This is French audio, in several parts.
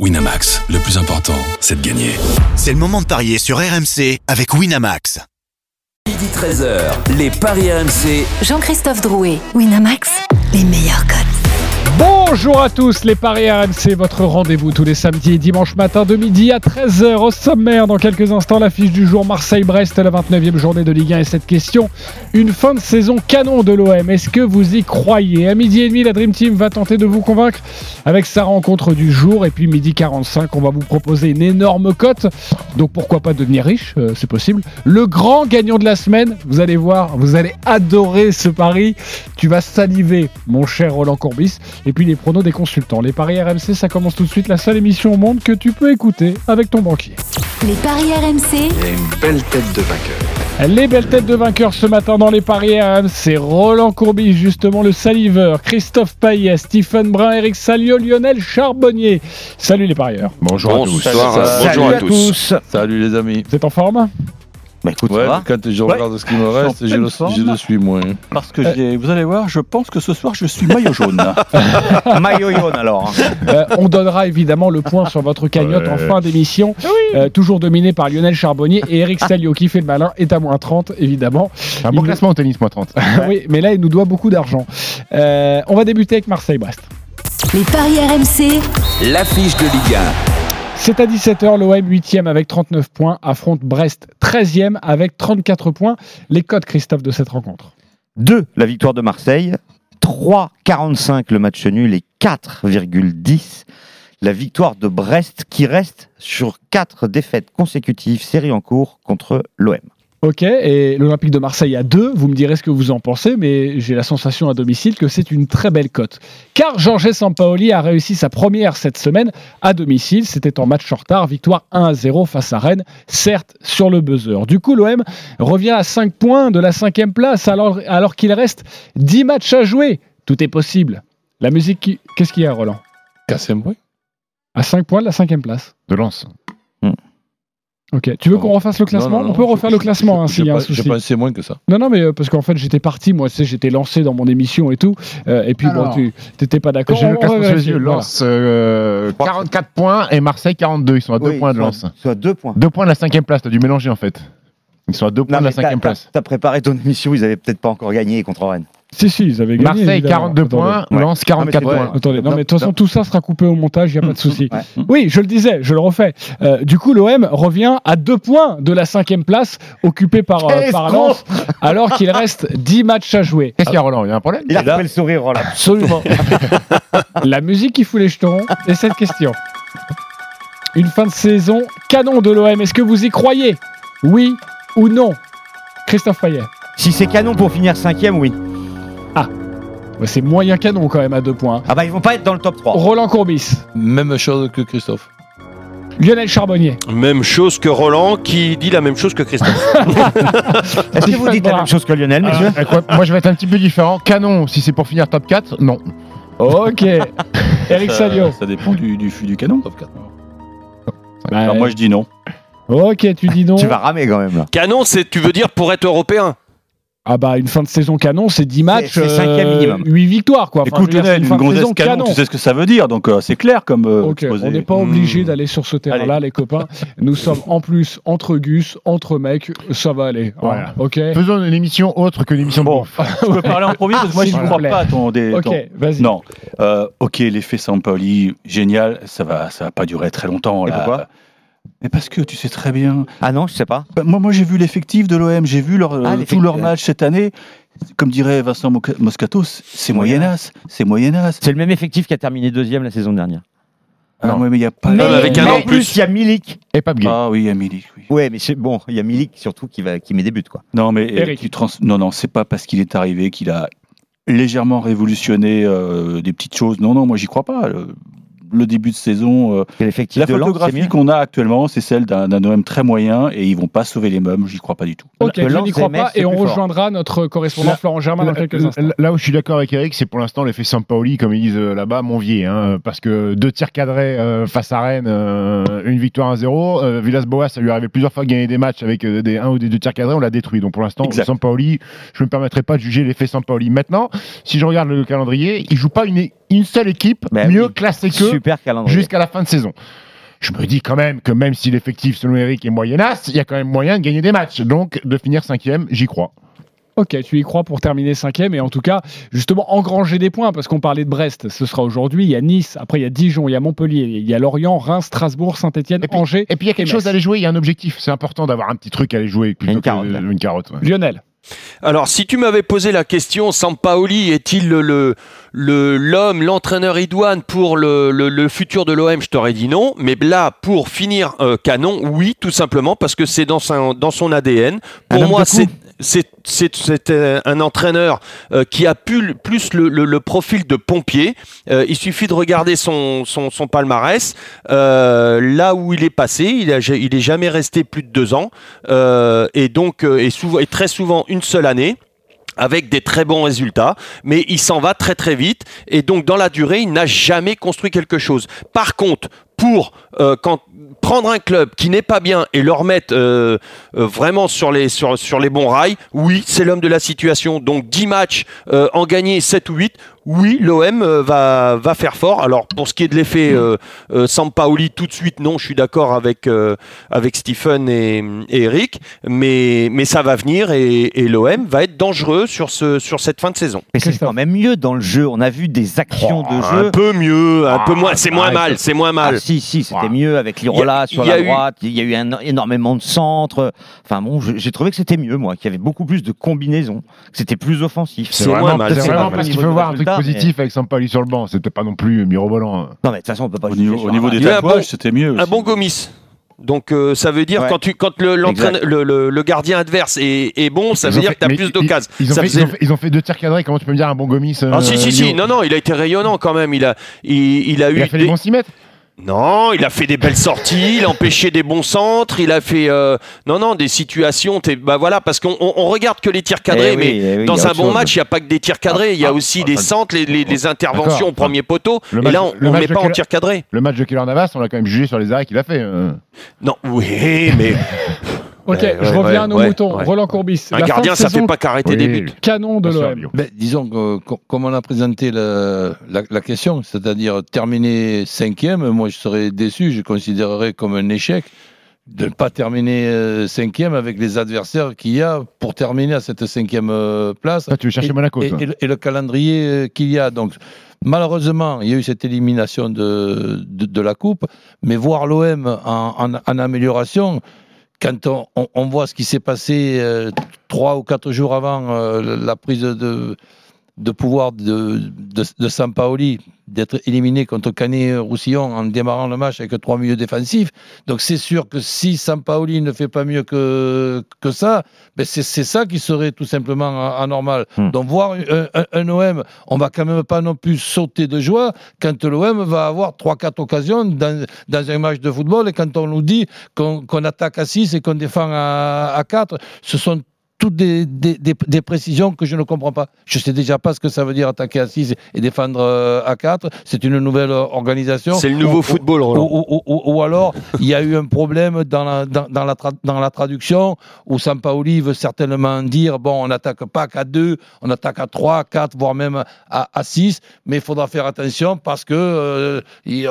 Winamax, le plus important, c'est de gagner. C'est le moment de parier sur RMC avec Winamax. Midi 13h, les Paris RMC. Jean-Christophe Drouet, Winamax, les meilleurs codes. Bonjour à tous, les Paris RMC, votre rendez-vous tous les samedis et dimanches matin de midi à 13h au sommaire. Dans quelques instants, l'affiche du jour Marseille-Brest, la 29e journée de Ligue 1 et cette question. Une fin de saison canon de l'OM, est-ce que vous y croyez? À midi et demi, la Dream Team va tenter de vous convaincre avec sa rencontre du jour. Et puis midi 45, on va vous proposer une énorme cote. Donc pourquoi pas devenir riche, euh, c'est possible. Le grand gagnant de la semaine, vous allez voir, vous allez adorer ce pari. Tu vas saliver, mon cher Roland Courbis. Et puis les pronos des consultants. Les paris RMC, ça commence tout de suite. La seule émission au monde que tu peux écouter avec ton banquier. Les paris RMC, Il a une belle tête de vainqueur. Les belles têtes de vainqueurs ce matin dans les paris RMC. Roland Courbis, justement le saliveur. Christophe Payet, Stephen Brun, Eric Salio, Lionel Charbonnier. Salut les parieurs. Bonjour à tous. Bonsoir, Salut bonjour à tous. Salut les amis. Vous êtes en forme? Bah écoute, Ouais, ça va quand je regarde ce qui me reste, je le, je le suis moins. Parce que vous allez voir, je pense que ce soir je suis maillot jaune. maillot jaune alors. Euh, On donnera évidemment le point sur votre cagnotte en fin d'émission. Euh, toujours dominé par Lionel Charbonnier et Eric Salio qui fait le malin est à moins 30 évidemment. Un bon Il- classement au tennis, moi 30. oui, mais là il nous doit beaucoup d'argent. Euh, on va débuter avec Marseille-Brest. les paris RMC, L'affiche de Ligue 1. C'est à 17h, l'OM 8e avec 39 points affronte Brest 13e avec 34 points. Les codes, Christophe, de cette rencontre 2, la victoire de Marseille. 3,45 le match nul et 4,10 la victoire de Brest qui reste sur 4 défaites consécutives, série en cours contre l'OM. Ok, et l'Olympique de Marseille à 2, vous me direz ce que vous en pensez, mais j'ai la sensation à domicile que c'est une très belle cote. Car Jorge Sampaoli a réussi sa première cette semaine à domicile, c'était en match en retard, victoire 1 à 0 face à Rennes, certes sur le buzzer. Du coup, l'OM revient à 5 points de la cinquième place alors, alors qu'il reste 10 matchs à jouer. Tout est possible. La musique, qui- qu'est-ce qu'il y a, Roland? Cassem, oui. À 5 points de la cinquième place. De lance. Ok, tu veux qu'on refasse le classement Non, non, On peut refaire je- le classement hein, s'il y a un je- Je souci. pensais moins que ça. Non, non, mais euh, parce qu'en fait, j'étais parti, moi, tu sais, j'étais lancé dans mon émission et tout. euh, et puis, bon, Alors. tu n'étais pas d'accord. J'ai On- le classement sous les yeux. Lance euh, 44 points et Marseille 42. Ils sont à 2 points de lance. Soit 2 points. 2 points de la cinquième place. T'as dû mélanger en fait. Ils sont à 2 points Non, de la mais t'as- cinquième t'as- place. T'as préparé ton émission, ils avaient peut-être pas encore gagné contre Rennes. Si, si, ils avaient gagné. Marseille évidemment. 42 Attendez. points, Ouais. Lance 44 Non, mais c'est points. Attendez, non, mais de toute façon, tout ça sera coupé au montage, il n'y a pas de souci. Ouais. Oui, je le disais, je le refais. Euh, du coup, l'OM revient à deux points de la cinquième place, occupée par, euh, par Lens, alors qu'il reste 10 matchs à jouer. Qu'est-ce qu'il y a, Roland? Il y a un problème? Il a là- fait le sourire, Roland. Absolument. La musique qui fout les jetons et cette question. Une fin de saison canon de l'OM. Est-ce que vous y croyez? Oui ou non? Christophe Payet. Si c'est canon pour finir 5ème, oui. Ouais, C'est moyen canon quand même à deux points. Ah bah ils vont pas être dans le top 3. Roland Courbis. Même chose que Christophe. Lionel Charbonnier. Même chose que Roland qui dit la même chose que Christophe. Est-ce que vous dites la même chose que Lionel, monsieur Euh, quoi, Moi, je vais être un petit peu différent. Canon, si c'est pour finir top 4, non. Ok. Eric Salio. Ça dépend du, du, du canon. Top 4. Bah, Alors moi je dis non. Ok, tu dis non. Tu vas ramer quand même là. Canon, c'est tu veux dire pour être européen. Ah bah une fin de saison canon, c'est 10 matchs, c'est cinquième minimum. 8 victoires quoi. Enfin, Écoute Lionel, une de gonzesse saison canon, tu sais ce que ça veut dire, donc euh, c'est clair comme euh, on n'est pas obligé Hmm. d'aller sur ce terrain-là, Allez. les copains. Nous sommes en plus entre Gus, entre mecs, ça va aller. hein, Voilà. ok. Faisons une émission autre que l'émission Bon, je peux parler en premier parce que moi je ne crois pas à ton... Des, Ok, ton- vas-y. Non. Euh, ok, l'effet Sampaoli, génial, ça va, ça va pas durer très longtemps. Et là. pourquoi? Mais parce que tu sais très bien. Ah non, je sais pas. Bah, moi, moi j'ai vu l'effectif de l'OM, j'ai vu leur, Ah, euh, leurs ouais. matchs cette année. Comme dirait Vincent Moscato, c'est moyenasse, c'est moyenasse. C'est le même effectif qui a terminé deuxième la saison dernière. Ah, Non. ouais, mais il y a pas. Mais avec un mais en plus, il y a Milik. Et pas Gay. Ah oui, Amélie, oui. Ouais, mais c'est bon, il y a Milik surtout qui, va, qui met des buts quoi. Non, mais euh, Eric. tu trans- non, non, c'est pas parce qu'il est arrivé qu'il a légèrement révolutionné euh, des petites choses. Non, non, moi j'y crois pas. Le, le début de saison, euh, la photographie qu'on a actuellement, c'est celle d'un OM très moyen et ils vont pas sauver les meubles. J'y crois pas du tout. Ok, je n'y crois pas et on rejoindra notre correspondant Là- Florent Germain dans quelques instants. là- où je suis d'accord avec Eric, c'est pour l'instant l'effet Sampaoli, comme ils disent euh, là-bas, Monvier. Hein, parce que deux tirs cadrés euh, face à Rennes, euh, une victoire 1-0. Euh, Villas-Boas, ça lui arrivé plusieurs fois de gagner des matchs avec euh, des un ou des deux tirs cadrés, on l'a détruit. Donc pour l'instant. Sampaoli, je ne me permettrai pas de juger l'effet Sampaoli. Maintenant, si je regarde le calendrier, il joue pas une, une seule équipe Bah mieux oui. classée qu'eux jusqu'à la fin de saison. Je me dis quand même que même si l'effectif selon Eric est moyennasse, il y a quand même moyen de gagner des matchs. Donc de finir cinquième, j'y crois. Ok, tu y crois pour terminer cinquième et en tout cas, justement, engranger des points parce qu'on parlait de Brest, ce sera aujourd'hui. Il y a Nice, après il y a Dijon, il y a Montpellier, il y a Lorient, Reims, Strasbourg, Saint-Etienne, Angers. Et puis il y a quelque chose à aller jouer, il y a un objectif. C'est important d'avoir un petit truc à aller jouer plutôt Une que carotte, une carotte. ouais. Lionel. Alors, si tu m'avais posé la question, Sampaoli est-il le, le- le- l'homme, l'entraîneur idoine pour le, futur de l'OM Je t'aurais dit non. Mais là, pour finir euh, canon, oui, tout simplement, parce que c'est dans, son- dans son ADN. Pour moi, c'est. C'est, euh, un entraîneur euh, qui a plus le, profil de pompier. Euh, il suffit de regarder son, palmarès. Là où il est passé, il, a, il est jamais resté plus de deux ans. Et donc, et, très souvent une seule année avec des très bons résultats, mais il s'en va très très vite et donc dans la durée, il n'a jamais construit quelque chose. Par contre, pour quand prendre un club qui n'est pas bien et le remettre euh, euh, vraiment sur les sur, sur les bons rails, oui, c'est l'homme de la situation. Donc 10 matchs euh, en gagner 7 ou 8, oui, l'OM va va faire fort. Alors pour ce qui est de l'effet Sampaoli tout de suite non, je suis d'accord avec avec Stephen et, et Eric, mais mais ça va venir et, et l'OM va être dangereux sur ce sur cette fin de saison. Mais c'est quand même mieux dans le jeu. On a vu des actions de Un jeu. peu mieux, un Ah, peu moins, c'est moins arrête. mal, c'est moins mal. Ah, si, si, c'était mieux avec Il y l'Irola a- sur il y a la eu- droite. Il y a eu un- énormément de centres. Enfin bon, j'ai trouvé que c'était mieux, moi, qu'il y avait beaucoup plus de combinaisons, que c'était plus offensif. C'est vraiment, mal, parce qu'il faut voir un truc positif avec Sampali sur le banc. C'était pas non plus mirobolant. hein. Non, mais de toute façon, on peut pas Au niveau, au un niveau des un tatouages, bon- c'était mieux. Un aussi. bon Gomis. Donc euh, ça veut dire Ouais. quand tu quand le, l'entraîne- Exact. le, le- le gardien adverse est, est bon, ça Ils veut dire fait- que tu as plus d'occasions. Ils, ont fait- faisait- ils ont fait- ils ont fait deux tirs cadrés. Comment tu peux me dire un bon Gomis euh, Ah si si si, non non, il a été rayonnant quand même. Il a il, il a eu Il a fait des- les bons 6 mètres. Non, il a fait des belles sorties, il a empêché des bons centres, il a fait euh, non non des situations. t'es- Bah voilà, parce qu'on on, on regarde que les tirs cadrés, Eh oui, mais eh oui, dans un bon chose. match, il n'y a pas que des tirs cadrés, il y a Ah, aussi ah, des ah, centres, les, les- les interventions au premier poteau. Le Et match- là, on ne met de pas en tir cadré. Le match de Keller Navas, on l'a quand même jugé sur les arrêts qu'il a fait. euh. Non, oui, mais Ok, Ouais, je ouais, reviens à nos ouais, moutons. ouais. Roland Courbis. un la gardien, de ça saison fait pas qu'arrêter Oui. des buts. Canon de l'OM. Ben, disons que co- comme on a présenté le- la, la question, c'est-à-dire terminer cinquième, moi je serais déçu, je considérerais comme un échec de ne pas terminer euh, cinquième avec les adversaires qu'il y a pour terminer à cette cinquième euh, place. Toi, tu veux chercher et, Monaco, et- le, et le calendrier euh, qu'il y a. Donc, malheureusement, il y a eu cette élimination de, de, de la Coupe, mais voir l'OM en, en- en amélioration, quand on, voit ce qui s'est passé euh, trois ou quatre jours avant euh, la prise de, de pouvoir de, de, de Sampaoli, d'être éliminé contre Canet-Roussillon en démarrant le match avec trois milieux défensifs. Donc c'est sûr que si Sampaoli ne fait pas mieux que, que ça, ben c'est c'est ça qui serait tout simplement anormal. Hmm. Donc voir un, un- un OM, on va quand même pas non plus sauter de joie quand l'OM va avoir 3-4 occasions dans, dans un match de football et quand on nous dit qu'on attaque à 6 et qu'on défend à, à 4, ce sont toutes des, des, des- des précisions que je ne comprends pas. Je sais déjà pas ce que ça veut dire attaquer à 6 et défendre euh, à 4. C'est une nouvelle euh, organisation. C'est le nouveau Ou- football, ou, Roland. ou- ou- ou- ou alors, il y a eu un problème dans la, dans, dans la, tra- dans la traduction où Sampaoli veut certainement dire bon, on n'attaque pas qu'à 2, on attaque à 3, 4, voire même à, à 6, mais il faudra faire attention parce que euh,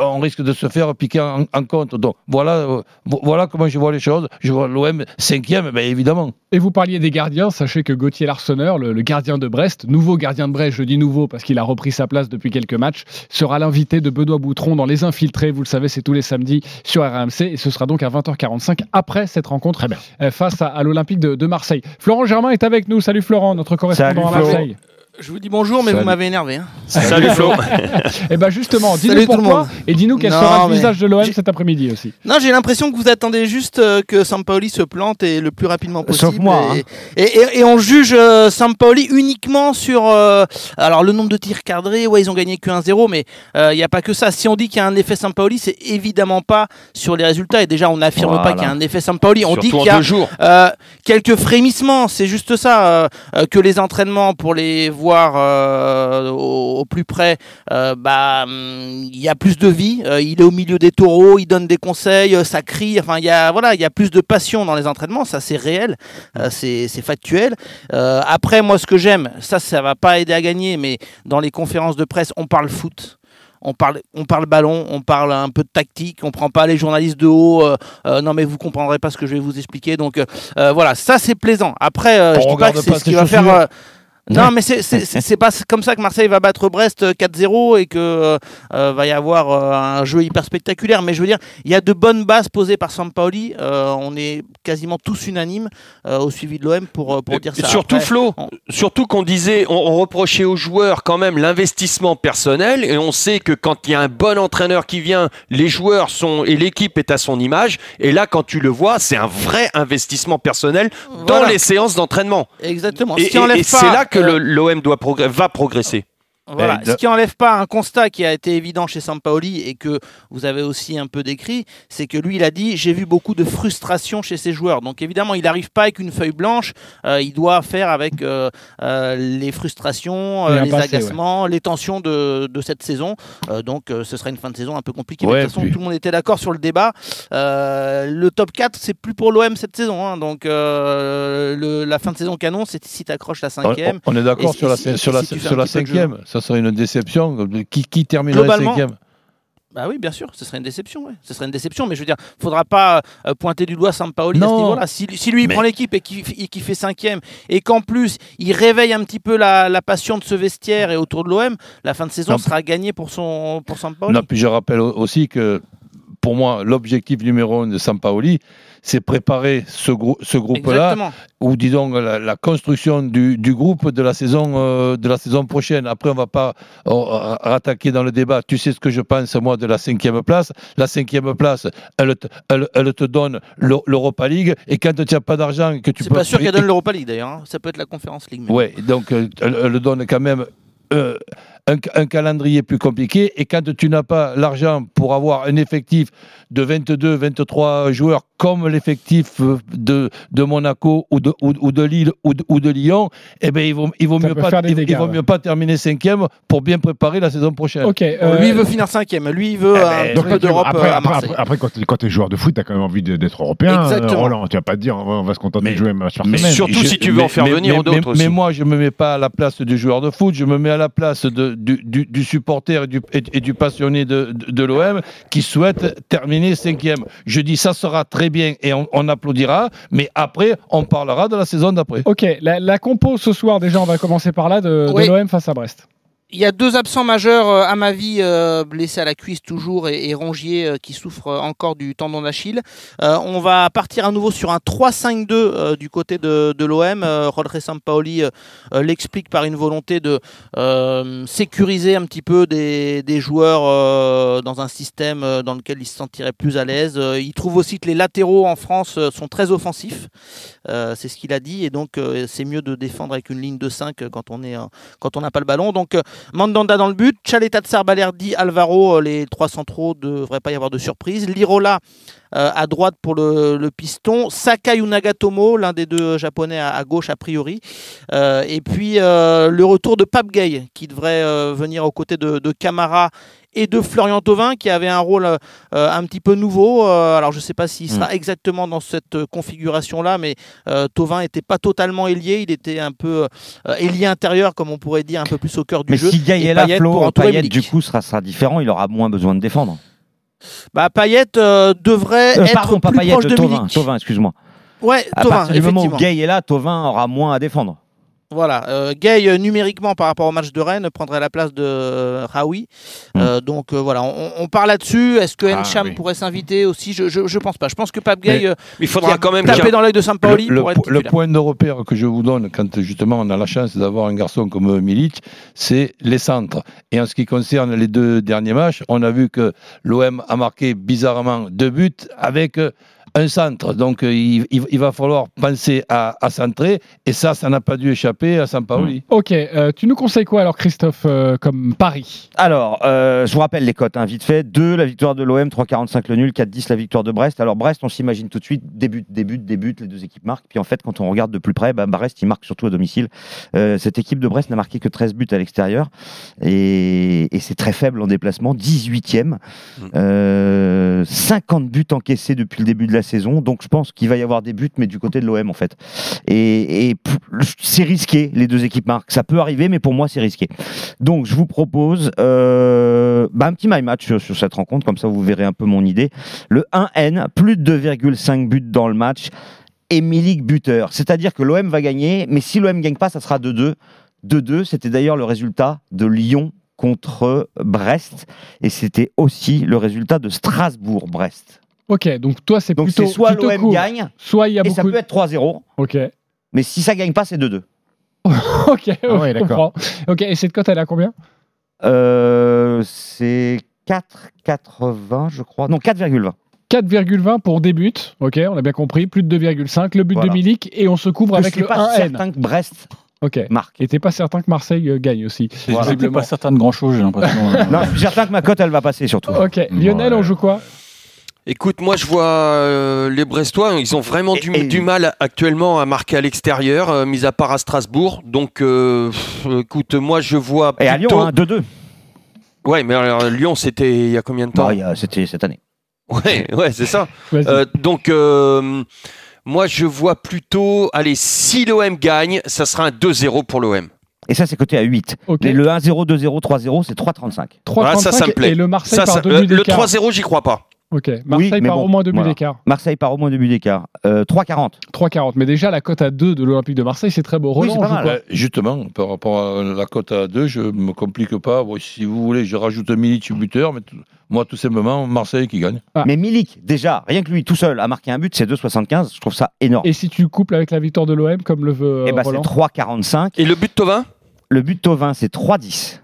on risque de se faire piquer en, en compte. Donc voilà, euh, vo- voilà comment je vois les choses. Je vois l'OM cinquième, ben évidemment. Et vous parliez des gardiens, sachez que Gauthier Larsonneur, le, le gardien de Brest, nouveau gardien de Brest, je dis nouveau parce qu'il a repris sa place depuis quelques matchs, sera l'invité de Benoît Boutron dans Les Infiltrés. Vous le savez, c'est tous les samedis sur RMC et ce sera donc à 20h45 après cette rencontre euh, face à, à l'Olympique de, de Marseille. Florent Germain est avec nous. Salut Florent, notre correspondant Salut, à Flo. Je vous dis bonjour, mais Salut. vous m'avez énervé. hein. Salut Flo. Et bien justement, dis-nous Salut tout le pourquoi monde. et dis-nous quel Non, sera le visage de l'OM cet après-midi aussi. Non, j'ai l'impression que vous attendez juste euh, que Sampaoli se plante et le plus rapidement possible. Sauf moi, Et, hein. et, et- et on juge euh, Sampaoli uniquement sur euh, alors le nombre de tirs cadrés. Ouais, ils ont gagné que 1-0, mais euh, il n'y a pas que ça. Si on dit qu'il y a un effet Sampaoli, c'est évidemment pas sur les résultats. Et déjà, on n'affirme Voilà. pas qu'il y a un effet Sampaoli. On dit Surtout qu'il y a deux jours. Euh, quelques frémissements, c'est juste ça, euh, euh, que les entraînements pour les voir euh, au, au plus près, euh, bah, hum, il y a plus de vie. Euh, il est au milieu des taureaux, il donne des conseils, ça crie. Enfin, il y a voilà, il y a plus de passion dans les entraînements. Ça, c'est réel, c'est c'est factuel. Après, moi, ce que j'aime, ça, ça va pas aider à gagner, mais dans les conférences de presse, on parle foot. On parle, on parle ballon, on parle un peu de tactique, on prend pas les journalistes de haut. euh, euh, non, mais vous comprendrez pas ce que je vais vous expliquer. Donc euh, voilà, ça c'est plaisant. Après, je dis pas que c'est ce qui va faire. Euh, non, mais c'est- pas comme ça que Marseille va battre Brest euh, 4-0 et que euh, euh, va y avoir euh, un jeu hyper spectaculaire. Mais je veux dire, il y a de bonnes bases posées par Sampaoli. Euh, on est quasiment tous unanimes euh, au suivi de l'OM pour, euh, pour dire ça. surtout Après, Flo, on- surtout qu'on disait, on, on reprochait aux joueurs quand même l'investissement personnel et on sait que quand il y a un bon entraîneur qui vient, les joueurs sont et l'équipe est à son image et là quand tu le vois, c'est un vrai investissement personnel dans Voilà. les séances d'entraînement. Exactement. Et, et- et c'est là que l'OM progr- va progresser. Voilà, Eh, ce qui enlève pas un constat qui a été évident chez Sampaoli et que vous avez aussi un peu décrit, c'est que lui il a dit j'ai vu beaucoup de frustration chez ses joueurs. Donc évidemment il n'arrive pas avec une feuille blanche, euh, il doit faire avec euh, euh, les frustrations, les passé, agacements, les tensions de, de cette saison. Donc ce sera une fin de saison un peu compliquée. Ouais, de toute façon puis- tout le monde était d'accord sur le débat. Le top 4 c'est plus pour l'OM cette saison. hein. donc le- la fin de saison canon c'est si tu accroches la On, cinquième. on est d'accord sur et la, si- sur la, sur la cinquième. Ça serait une déception. Qui, qui terminerait cinquième? Bah oui, bien sûr, ce serait une déception. Ouais. Ce serait une déception, mais je veux dire, faudra pas euh, pointer du doigt Sampaoli à ce Non. niveau-là. Si, si lui il Mais- prend l'équipe et qui qui fait cinquième, et qu'en plus il réveille un petit peu la, la passion de ce vestiaire et autour de l'OM, la fin de saison Non. sera gagnée pour son pour Sampaoli. Non, puis je rappelle au- aussi que pour moi, l'objectif numéro un de Sampaoli, c'est préparer ce, grou- ce groupe-là, ou disons la, la construction du, du groupe de la saison euh, de la saison prochaine. Après, on va pas euh, rattaquer dans le débat. Tu sais ce que je pense moi de la cinquième place. La cinquième place, elle te, elle, elle te donne l'Eu- l'Europa League, et quand tu n'as pas d'argent, que tu C'est peux pas sûr qu'elle donne l'Europa League d'ailleurs. hein. Ça peut être la Conférence League. Ouais, donc euh, elle, elle donne quand même euh, un, un calendrier plus compliqué. Et quand tu n'as pas l'argent pour avoir un effectif de 22, 23 joueurs comme l'effectif euh, de, de Monaco ou de, ou, ou de Lille ou de, ou de Lyon, eh ben, il vaut, il vaut, mieux pas, il, vaut ouais. mieux pas terminer cinquième pour bien préparer la saison prochaine. Euh, euh, Lui il veut finir cinquième. Lui il veut Eh un ben, d'Europe après, euh, à après, Marseille. après, après, quand tu es joueur de foot, tu as quand même envie d'être européen. euh, Exactement. Roland, tu vas pas te dire on va, on va se contenter Mais- de jouer un match par Mais semaine. surtout je- si tu veux en faire venir mais, d'autres mais- aussi. mais moi, je me mets pas à la place du joueur de foot, je me mets à la place de- du, du- du supporter et du, et- et du passionné de, de- de l'OM qui souhaite terminer cinquième. Je dis ça sera très bien et on, on applaudira, mais après, on parlera de la saison d'après. Ok, la, la compo ce soir, déjà, on va commencer par là, de, de l'OM face à Brest. Il y a deux absents majeurs, euh, à ma vie, euh, blessés à la cuisse toujours, et, et Rongier euh, qui souffre encore du tendon d'Achille. On va partir à nouveau sur un 3-5-2 euh, du côté de, l'OM. Rodri Sampaoli l'explique par une volonté de sécuriser un petit peu des, joueurs dans un système dans lequel ils se sentiraient plus à l'aise. Il trouve aussi que les latéraux en France sont très offensifs. C'est ce qu'il a dit, et donc c'est mieux de défendre avec une ligne de 5 quand on quand on n'a pas le ballon. Donc Mandanda dans le but, Chaleta de Alvaro, euh, les trois centraux, ne devrait pas y avoir de surprise. Lirola à droite pour le, le piston, Sakai ou Nagatomo, l'un des deux japonais à, à gauche a priori. Euh, et puis euh, le retour de Pape Gay qui devrait euh, venir aux côtés de, de Camara et de Florian Thauvin qui avait un rôle euh, un petit peu nouveau. Euh, alors je ne sais pas s'il sera exactement dans cette euh, configuration-là, mais euh, Thauvin n'était pas totalement ailier, il était un peu euh, ailier intérieur, comme on pourrait dire, un peu plus au cœur du Mais jeu. si Gaï Et est là, Flo, Payet, du coup, sera, sera différent. Il aura moins besoin de défendre. Bah, Payet euh, devrait Euh, être pardon, pas plus Payet, proche de Tovin. Milik. Tovin, excuse-moi. Ouais, À Thauvin, partir du moment où. Gay est là, Tovin aura moins à défendre. Voilà, euh, Gay euh, numériquement par rapport au match de Rennes prendrait la place de euh, Raoui. Euh, donc euh, voilà, on, on parle là-dessus. Est-ce que Ah, Encham oui. pourrait s'inviter aussi? Je, je, je pense pas. Je pense que Pape Gay Mais- Il faudra quand même taper dans l'œil de Sampaoli le, le pour être po- le point de repère que je vous donne quand justement on a la chance d'avoir un garçon comme Milic, c'est les centres. Et en ce qui concerne les deux derniers matchs, on a vu que l'OM a marqué bizarrement deux buts avec euh, un centre. Donc, euh, il, il- il va falloir penser à, à centrer. Et ça, ça n'a pas dû échapper à Sampaoli. Ok, euh, tu nous conseilles quoi alors, Christophe, euh, comme pari? Alors, euh, je vous rappelle les cotes, hein, vite fait. 2, la victoire de l'OM, 3,45 le nul, 4,10 la victoire de Brest. Alors, Brest, on s'imagine tout de suite, début, début, début, les deux équipes marquent. Puis en fait, quand on regarde de plus près, bah, Brest, il marque surtout à domicile. Euh, cette équipe de Brest n'a marqué que 13 buts à l'extérieur. Et, et c'est très faible en déplacement, 18e. Euh, 50 buts encaissés depuis le début de la saison. Donc, je pense qu'il va y avoir des buts, mais du côté de l'OM, en fait. Et, c'est risqué, les deux équipes marquent. Ça peut arriver, mais pour moi, c'est risqué. Donc, je vous propose euh, bah, un petit my match sur, cette rencontre, comme ça vous verrez un peu mon idée. Le 1N, plus de 2,5 buts dans le match, et Milik buteur. C'est-à-dire que l'OM va gagner, mais si l'OM gagne pas, ça sera 2-2. 2-2, c'était d'ailleurs le résultat de Lyon contre Brest, et c'était aussi le résultat de Strasbourg-Brest. Ok, donc toi, c'est Donc plutôt. c'est soit plutôt l'OM gagne, soit il y a et beaucoup. ça peut être 3-0, Ok. mais si ça gagne pas, c'est 2-2. ok, Ah ouais, je d'accord. comprends. Ok, et cette cote, elle est à combien Euh, c'est 4,80, je crois. Non, 4,20. 4,20 pour des buts, ok, on a bien compris, plus de 2,5, le but Voilà. de Milik, et on se couvre Je avec suis le pas 1N. certain que Brest Ok. marque. Et t'es pas certain que Marseille euh, gagne aussi Voilà. J'étais pas certain de grand chose, j'ai l'impression. Non, je suis certain que ma cote, elle va passer surtout. Ok, Lionel, Ouais. on joue quoi Écoute, moi je vois euh, les Brestois, ils ont vraiment du, mal actuellement à marquer à l'extérieur, euh, mis à part à Strasbourg. Donc, euh, pff, écoute, moi je vois. Et à plutôt- Lyon, hein, 2-2. Ouais, mais alors, Lyon, c'était il y a combien de temps Bah, C'était cette année. Ouais, ouais, c'est ça. Euh, donc, euh, moi je vois plutôt. Allez, si l'OM gagne, ça sera un 2-0 pour l'OM. Et ça, c'est coté à 8. Ok. Et le 1-0, 2-0, 3-0, c'est 3,35. 3,35 Voilà, ça, ça me plaît. et le Marseille Ça, par ça- deux le buts le d'écart. 3-0, j'y crois pas. Ok, Marseille par bon, au moins deux buts voilà. d'écart. Marseille par au moins 2 buts d'écart. Euh, 3,40. 3,40. Mais déjà, la cote à 2 de l'Olympique de Marseille, c'est très beau. Oui, Roland, c'est pas mal. Euh, justement, par rapport à la cote à 2, je me complique pas. Bon, si vous voulez, je rajoute Milic buteur, mais tout- moi, tout simplement, Marseille qui gagne. Ah. Mais Milik, déjà, rien que lui tout seul a marqué un but, c'est 2,75. Je trouve ça énorme. Et si tu couples avec la victoire de l'OM, comme le veut euh, Et bah, c'est Roland 3,45. Et le but de Tovin? Le but de Tovin, c'est 3,10.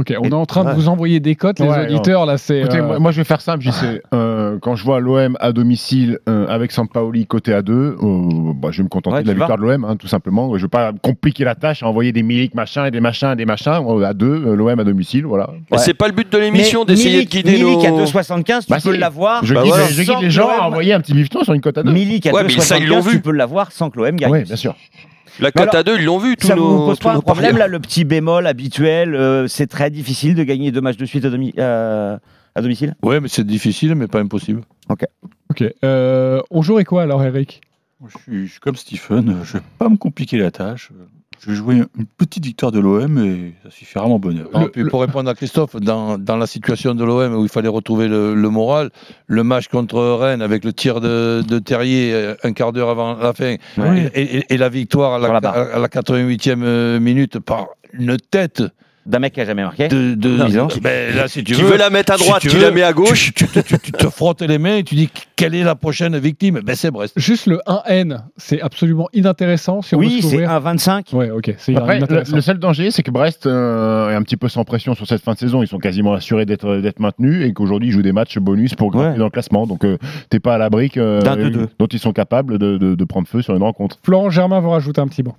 Ok, on Et- est en train de vous envoyer des cotes, les Ouais, auditeurs. Là, c'est. Écoutez, euh, moi, moi, je vais faire simple. Je sais, euh, quand je vois l'OM à domicile euh, avec Sampaoli côté à 2, euh, bah, je vais me contenter Ouais, de la victoire de l'OM, hein, tout simplement. Je vais pas compliquer la tâche à envoyer des Milik machin et des machins et des machins Euh, à 2, l'OM à domicile, voilà. Ouais. c'est pas le but de l'émission d'essayer de guider Milik à nos. 2,75, tu Bah, peux l'avoir. Je Bah guide, voilà. je guide Sans les gens que à l'OM envoyer un petit bifton sur une cote à 2. Milik à Ouais, mais ça, ils l'ont 2,75, vu. tu peux l'avoir sans que l'OM gagne. Oui, bien sûr. La cote à 2, ils l'ont vu, tous ça vous nos, pose tous pas un nos problème là, le petit bémol habituel, euh, c'est très difficile de gagner deux matchs de suite à, domi- euh, à domicile? Ouais, mais c'est difficile, mais pas impossible. Ok. Euh, on jouerait quoi alors, Eric? Je suis, je suis comme Stephen, je vais pas me compliquer la tâche. Je vais jouer une petite victoire de l'OM et ça suffira à mon bonheur. Non, puis pour répondre à Christophe, dans, dans la situation de l'OM où il fallait retrouver le, le moral, le match contre Rennes avec le tir de, de Terrier euh, un quart d'heure avant la fin et, et- et la victoire à la à la 88e euh, minute par une tête D'un mec qui a jamais marqué. de. de- Non, disons. Ben, là, si tu, Tu veux, veux la mettre à si droite, tu tu veux, la mets à gauche. Tu, tu- tu- tu te frottes les mains et tu dis quelle est la prochaine victime? Ben c'est Brest. Juste le 1N, c'est absolument inintéressant si on Oui, c'est couvrir. 1,25. Ouais, ok, c'est Après, le, inintéressant. le seul danger, c'est que Brest euh, est un petit peu sans pression sur cette fin de saison. Ils sont quasiment assurés d'être d'être maintenus et qu'aujourd'hui, ils jouent des matchs bonus pour grimper Ouais. dans le classement. Donc, euh, t'es pas à l'abri que- D'un 2-2. dont ils sont capables de, de- de prendre feu sur une rencontre. Florent Germain va rajouter un petit mot.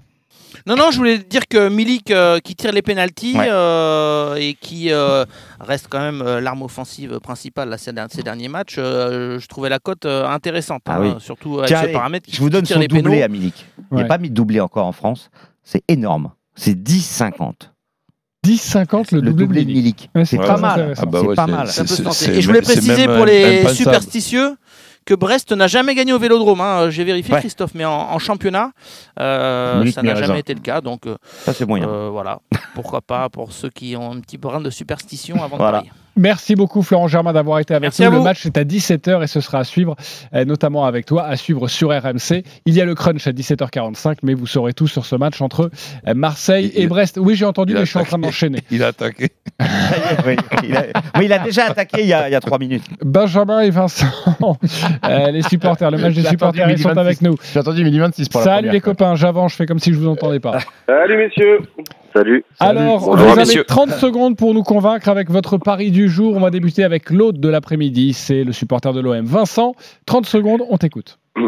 Non, non, je voulais dire que Milik euh, qui tire les pénalties Ouais. euh, et qui euh, reste quand même euh, l'arme offensive principale là, ces, ces derniers matchs, euh, je trouvais la cote euh, intéressante, Ah hein, oui. surtout avec Tiens, ce allez, paramètre qui Je vous donne son les doublé pénaux. à Milik. Il Ouais. n'a pas mis de doublé encore en France. C'est énorme. C'est 10,50. 10-50 le, Le doublé, doublé de Milik. Milik. Ouais, c'est pas mal. Ah bah C'est pas mal. C'est- tenter. c'est- Et je voulais préciser même pour les superstitieux que Brest n'a jamais gagné au Vélodrome. hein. J'ai vérifié, Ouais. Christophe, mais en, en championnat, euh, ça n'a jamais été le cas. Donc, euh, Ça, c'est moyen. euh, voilà. Pourquoi pas pour ceux qui ont un petit brin de superstition avant Voilà. de parier. Merci beaucoup Florent Germain d'avoir été avec Merci nous. Le match est à 17h et ce sera à suivre, euh, notamment avec toi, à suivre sur RMC. Il y a le crunch à 17h45, mais vous saurez tout sur ce match entre euh, Marseille Il- et Brest. Oui, j'ai entendu, mais je suis en train d'enchaîner. Il a attaqué. oui, il a, oui, il a déjà attaqué il y a, il y a 3 minutes. Benjamin et Vincent, euh, les supporters, le match des supporters, ils sont 26. avec nous. J'ai entendu midi 26 pour la Salut les copains, j'avance, je fais comme si je vous entendais pas. Salut messieurs Salut. Alors, Bonjour, vous avez messieurs. 30 secondes pour nous convaincre avec votre pari du jour. On va débuter avec l'autre de l'après-midi. C'est le supporter de l'OM. Vincent, 30 secondes, on t'écoute.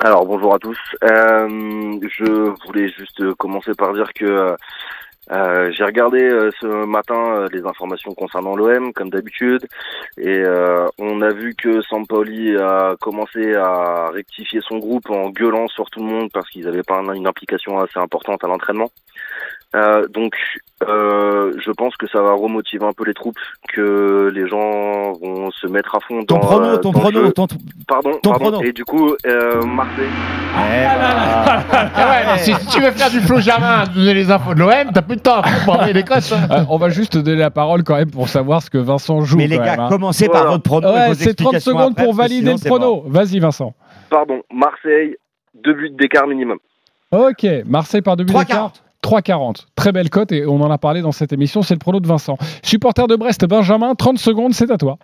Alors bonjour à tous. Euh, je voulais juste commencer par dire que euh, euh, j'ai regardé euh, ce matin euh, les informations concernant l'OM comme d'habitude et euh, on a vu que Sampaoli a commencé à rectifier son groupe en gueulant sur tout le monde parce qu'ils n'avaient pas un- une implication assez importante à l'entraînement. Euh, donc euh, je pense que ça va remotiver un peu les troupes, que les gens vont se mettre à fond Ton dans, prono, euh, ton dans prono, ton- Pardon, ton pardon. prono. Et du coup, euh, Marseille. Ah ouais, mais si, si tu veux faire du Flo Germain, donner les infos de l'OM, t'as plus de temps pour les cotes. hein. Euh, on va juste donner la parole quand même pour savoir ce que Vincent joue. Mais les gars, même, hein. commencez par votre prono Ouais, c'est 30 explications secondes après, pour valider le prono. Vas-y, Vincent. Pardon, Marseille, deux buts d'écart minimum. Ok, Marseille par deux buts 3,40. d'écart. 3,40. Très belle cote et on en a parlé dans cette émission. C'est le prono de Vincent. Supporter de Brest, Benjamin, 30 secondes, c'est à toi.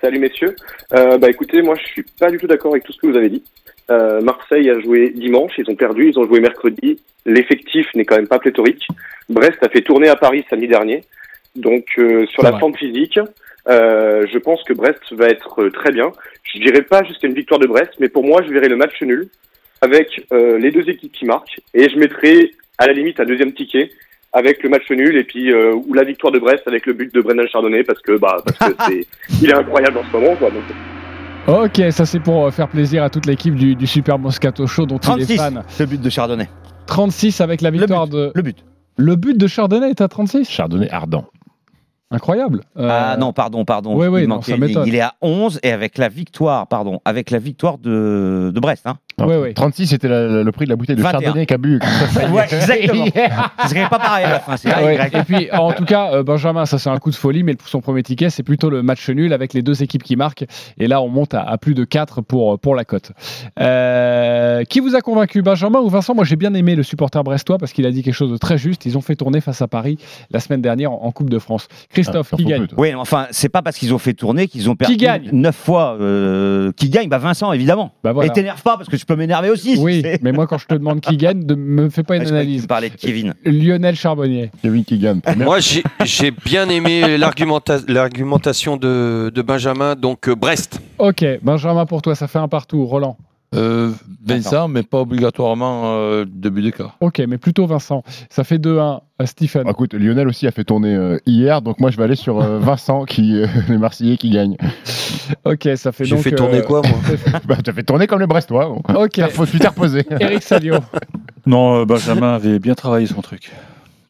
Salut messieurs. Euh, bah écoutez, moi je suis pas du tout d'accord avec tout ce que vous avez dit. Euh, Marseille a joué dimanche, ils ont perdu, ils ont joué mercredi. L'effectif n'est quand même pas pléthorique. Brest a fait tourner à Paris samedi dernier. Donc euh, sur la vrai. forme physique, euh, je pense que Brest va être très bien. Je dirais pas jusqu'à une victoire de Brest, mais pour moi je verrai le match nul avec euh, les deux équipes qui marquent et je mettrai à la limite un deuxième ticket avec le match nul et puis euh, ou la victoire de Brest avec le but de Brendan Chardonnay parce que bah parce que c'est il est incroyable en ce moment quoi. Donc, Ok, ça c'est pour euh, faire plaisir à toute l'équipe du, du Super Moscato Show dont il est 36, fan. le but de Chardonnay. 36 avec la victoire de. Le but. Le but de Chardonnay est à 36 Chardonnay ardent. Incroyable. Euh, Ah non, pardon, pardon. Oui, oui, il, non, ça m'étonne. il est à 11 et avec la victoire, pardon, avec la victoire de, de Brest. Hein. Non, 36, c'était la- le prix de la bouteille de 21. Chardonnay qu'a bu. ouais, exactement. Ce serait pas pareil à la fin, c'est Ouais. Y. Et puis, en tout cas, euh, Benjamin, ça c'est un coup de folie, mais pour son premier ticket, c'est plutôt le match nul avec les deux équipes qui marquent. Et là, on monte à, à plus de 4 pour, pour la cote. Euh, qui vous a convaincu, Benjamin ou Vincent? Moi, j'ai bien aimé le supporter brestois parce qu'il a dit quelque chose de très juste. Ils ont fait tourner face à Paris la semaine dernière en, en Coupe de France. Christophe, qui gagne? Oui, enfin, c'est pas parce qu'ils ont fait tourner qu'ils ont perdu Qui gagne? 9 fois. euh, qui gagne? Bah Vincent, évidemment. Bah voilà. Et t'énerve pas parce que je peux m'énerver aussi. Oui, mais moi, quand je te demande qui gagne, ne me fais pas une Ah, analyse. tu parlais de Kevin. Lionel Charbonnier. Kevin qui gagne. Moi, j'ai j'ai bien aimé l'argumenta- l'argumentation de, de Benjamin, donc euh, Brest. Ok, Benjamin, pour toi, ça fait un partout. Roland Euh, Vincent, mais pas obligatoirement euh, de but d'écart. Ok, mais plutôt Vincent. Ça fait 2-1 à Stephen. Ah, Écoute, Lionel aussi a fait tourner euh, hier, donc moi je vais aller sur euh, Vincent, qui, euh, les Marseillais qui gagnent. Ok, ça fait J'ai donc. fait tourner euh, quoi, moi bah, tu as fait tourner comme les Brestois. bon. Ok. Faut tu t'es reposé. Eric Salio. Non, euh, Benjamin avait bien travaillé son truc.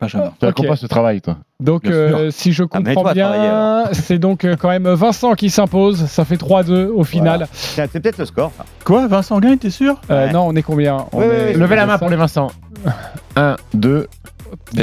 Benjamin. Tu Ok. comprends ce travail, toi Donc, euh, si je Ah, comprends travailler, bien, c'est donc euh, quand même Vincent qui s'impose. Ça fait 3-2 au final. C'est c'est peut-être le score. ça. Quoi, Vincent gagne, t'es sûr? Euh, Ouais. Non, on est combien? On est- Levez la main pour les Vincent. 1, 2, Vincent.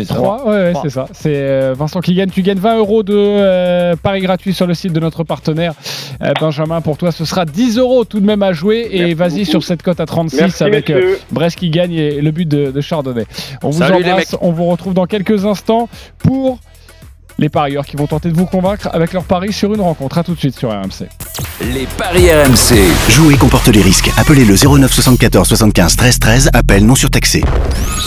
3, ouais, c'est ça. C'est euh, Vincent qui gagne. Tu gagnes 20 euros de euh, paris gratuit sur le site de notre partenaire. Euh, Benjamin, pour toi, ce sera 10 euros tout de même à jouer. Et Merci vas-y beaucoup. sur cette cote à 36 Merci avec euh. Brest qui gagne et le but de, de Chardonnay. On vous Salut, embrasse. On vous retrouve dans quelques instants pour les parieurs qui vont tenter de vous convaincre avec leur pari sur une rencontre. À tout de suite sur RMC. Les paris RMC. Jouer comporte les risques. Appelez le 09 74 75 13 13. Appel non surtaxé.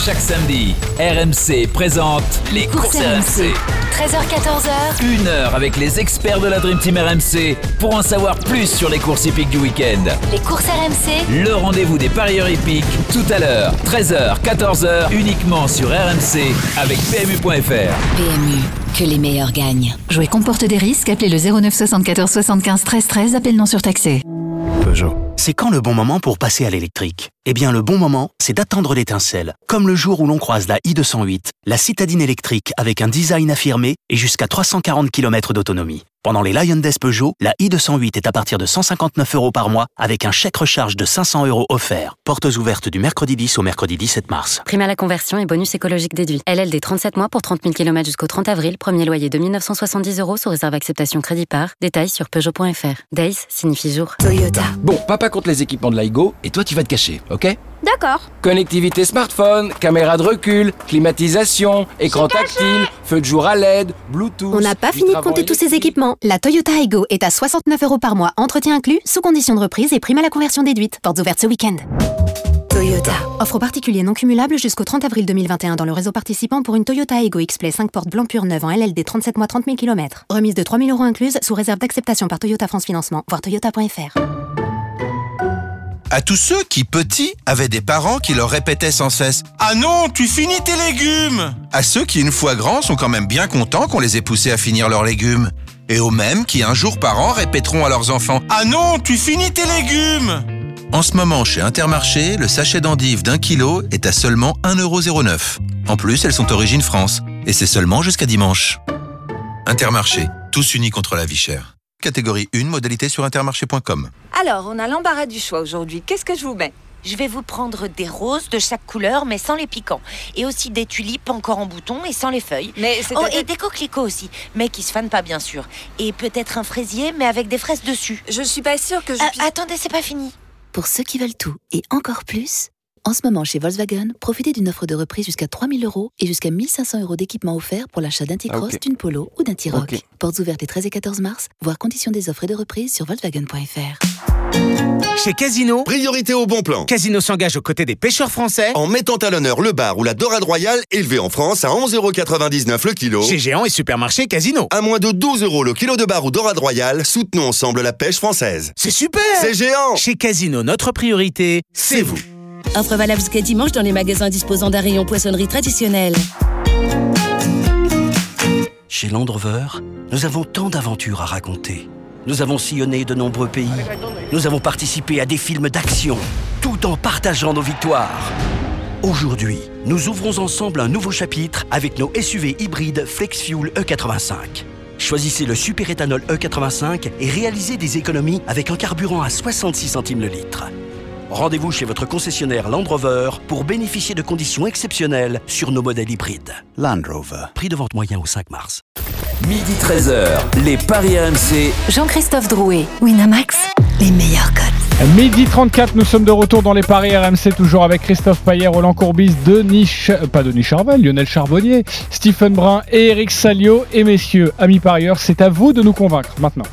Chaque samedi, RMC présente les courses RMC. 13h14h. Une heure avec les experts de la Dream Team RMC pour en savoir plus sur les courses hippiques du week-end. Les courses RMC. Le rendez-vous des parieurs hippiques tout à l'heure, 13h, 14h, uniquement sur RMC avec PMU.fr. PMU, que les meilleurs gagnent. Jouer comporte des risques. Appelez le 09 74 75 13 13. Appel non surtaxé. Peugeot. C'est quand le bon moment pour passer à l'électrique? Eh bien, le bon moment, c'est d'attendre l'étincelle. Comme le jour où l'on croise la i208, la citadine électrique avec un design affirmé et jusqu'à 340 km d'autonomie. Pendant les Lion Days Peugeot, la i208 est à partir de 159 euros par mois avec un chèque recharge de 500 euros offert. Portes ouvertes du mercredi 10 au mercredi 17 mars. Prime à la conversion et bonus écologique déduit. LLD 37 mois pour 30 000 km jusqu'au 30 avril. Premier loyer de 1970 euros sous réserve acceptation crédit par. Détails sur Peugeot.fr. Days signifie jour. Toyota. Bon, papa compte les équipements de L'iGo et toi tu vas te cacher, ok? D'accord. Connectivité smartphone, caméra de recul, climatisation, écran tactile, feu de jour à LED, Bluetooth. On n'a pas fini de compter tous ces équipements. La Toyota Aygo est à 69 euros par mois, entretien inclus, sous condition de reprise et prime à la conversion déduite. Portes ouvertes ce week-end. Toyota. Offre particulier non cumulable jusqu'au 30 avril 2021 dans le réseau participant pour une Toyota Ego X-Play 5 portes blanc pur neuve en LLD 37 mois 30 000 km. Remise de 3000 euros incluse sous réserve d'acceptation par Toyota France Financement, voire toyota.fr. À tous ceux qui, petits, avaient des parents qui leur répétaient sans cesse ⁇ Ah non, tu finis tes légumes !⁇ À ceux qui, une fois grands, sont quand même bien contents qu'on les ait poussés à finir leurs légumes. Et aux mêmes qui, un jour par an, répéteront à leurs enfants ⁇ Ah non, tu finis tes légumes !⁇ En ce moment, chez Intermarché, le sachet d'endives d'un kilo est à seulement 1,09€. En plus, elles sont d'origine France. Et c'est seulement jusqu'à dimanche. Intermarché, tous unis contre la vie chère. Catégorie 1, modalité sur intermarché.com. Alors, on a l'embarras du choix aujourd'hui. Qu'est-ce que je vous mets? Je vais vous prendre des roses de chaque couleur, mais sans les piquants. Et aussi des tulipes encore en bouton et sans les feuilles. Mais c'est oh, et des coquelicots aussi, mais qui se fanent pas, bien sûr. Et peut-être un fraisier, mais avec des fraises dessus. Je suis pas sûre que je. Euh, puisse- attendez, c'est pas fini. Pour ceux qui veulent tout et encore plus, en ce moment chez Volkswagen, profitez d'une offre de reprise jusqu'à 3000 euros et jusqu'à 1500 euros d'équipement offert pour l'achat d'un T-Cross, Ah, d'une Polo ou d'un T-Roc. Portes ouvertes les 13 et 14 mars, voir conditions des offres et de reprise sur Volkswagen.fr. Chez Casino, Priorité au bon plan. Casino s'engage aux côtés des pêcheurs français En mettant à l'honneur le bar ou la dorade royale, élevée en France à 11,99€ le kilo. chez Géant et Supermarché Casino. À moins de 12 euros le kilo de bar ou dorade royale, soutenons ensemble la pêche française. C'est super C'est géant Chez Casino, notre priorité, c'est vous. Offre valable jusqu'à dimanche dans les magasins disposant d'un rayon poissonnerie traditionnelle. Chez Land Rover, nous avons tant d'aventures à raconter. Nous avons sillonné de nombreux pays. Nous avons participé à des films d'action, tout en partageant nos victoires. Aujourd'hui, nous ouvrons ensemble un nouveau chapitre avec nos SUV hybrides FlexFuel E85. Choisissez le superéthanol E85 et réalisez des économies avec un carburant à 66 centimes le litre. Rendez-vous chez votre concessionnaire Land Rover pour bénéficier de conditions exceptionnelles sur nos modèles hybrides. Land Rover. Prix de vente moyen au 5 mars. Midi 13h, les Paris RMC. Jean-Christophe Drouet, Winamax, les meilleurs codes. Midi 34, nous sommes de retour dans les paris RMC, toujours avec Christophe Paillet, Roland Courbis, Denis, Ch- euh, pas Denis Charvel, Lionel Charbonnier, Stephen Brun et Eric Salio. Et messieurs, amis parieurs, c'est à vous de nous convaincre maintenant.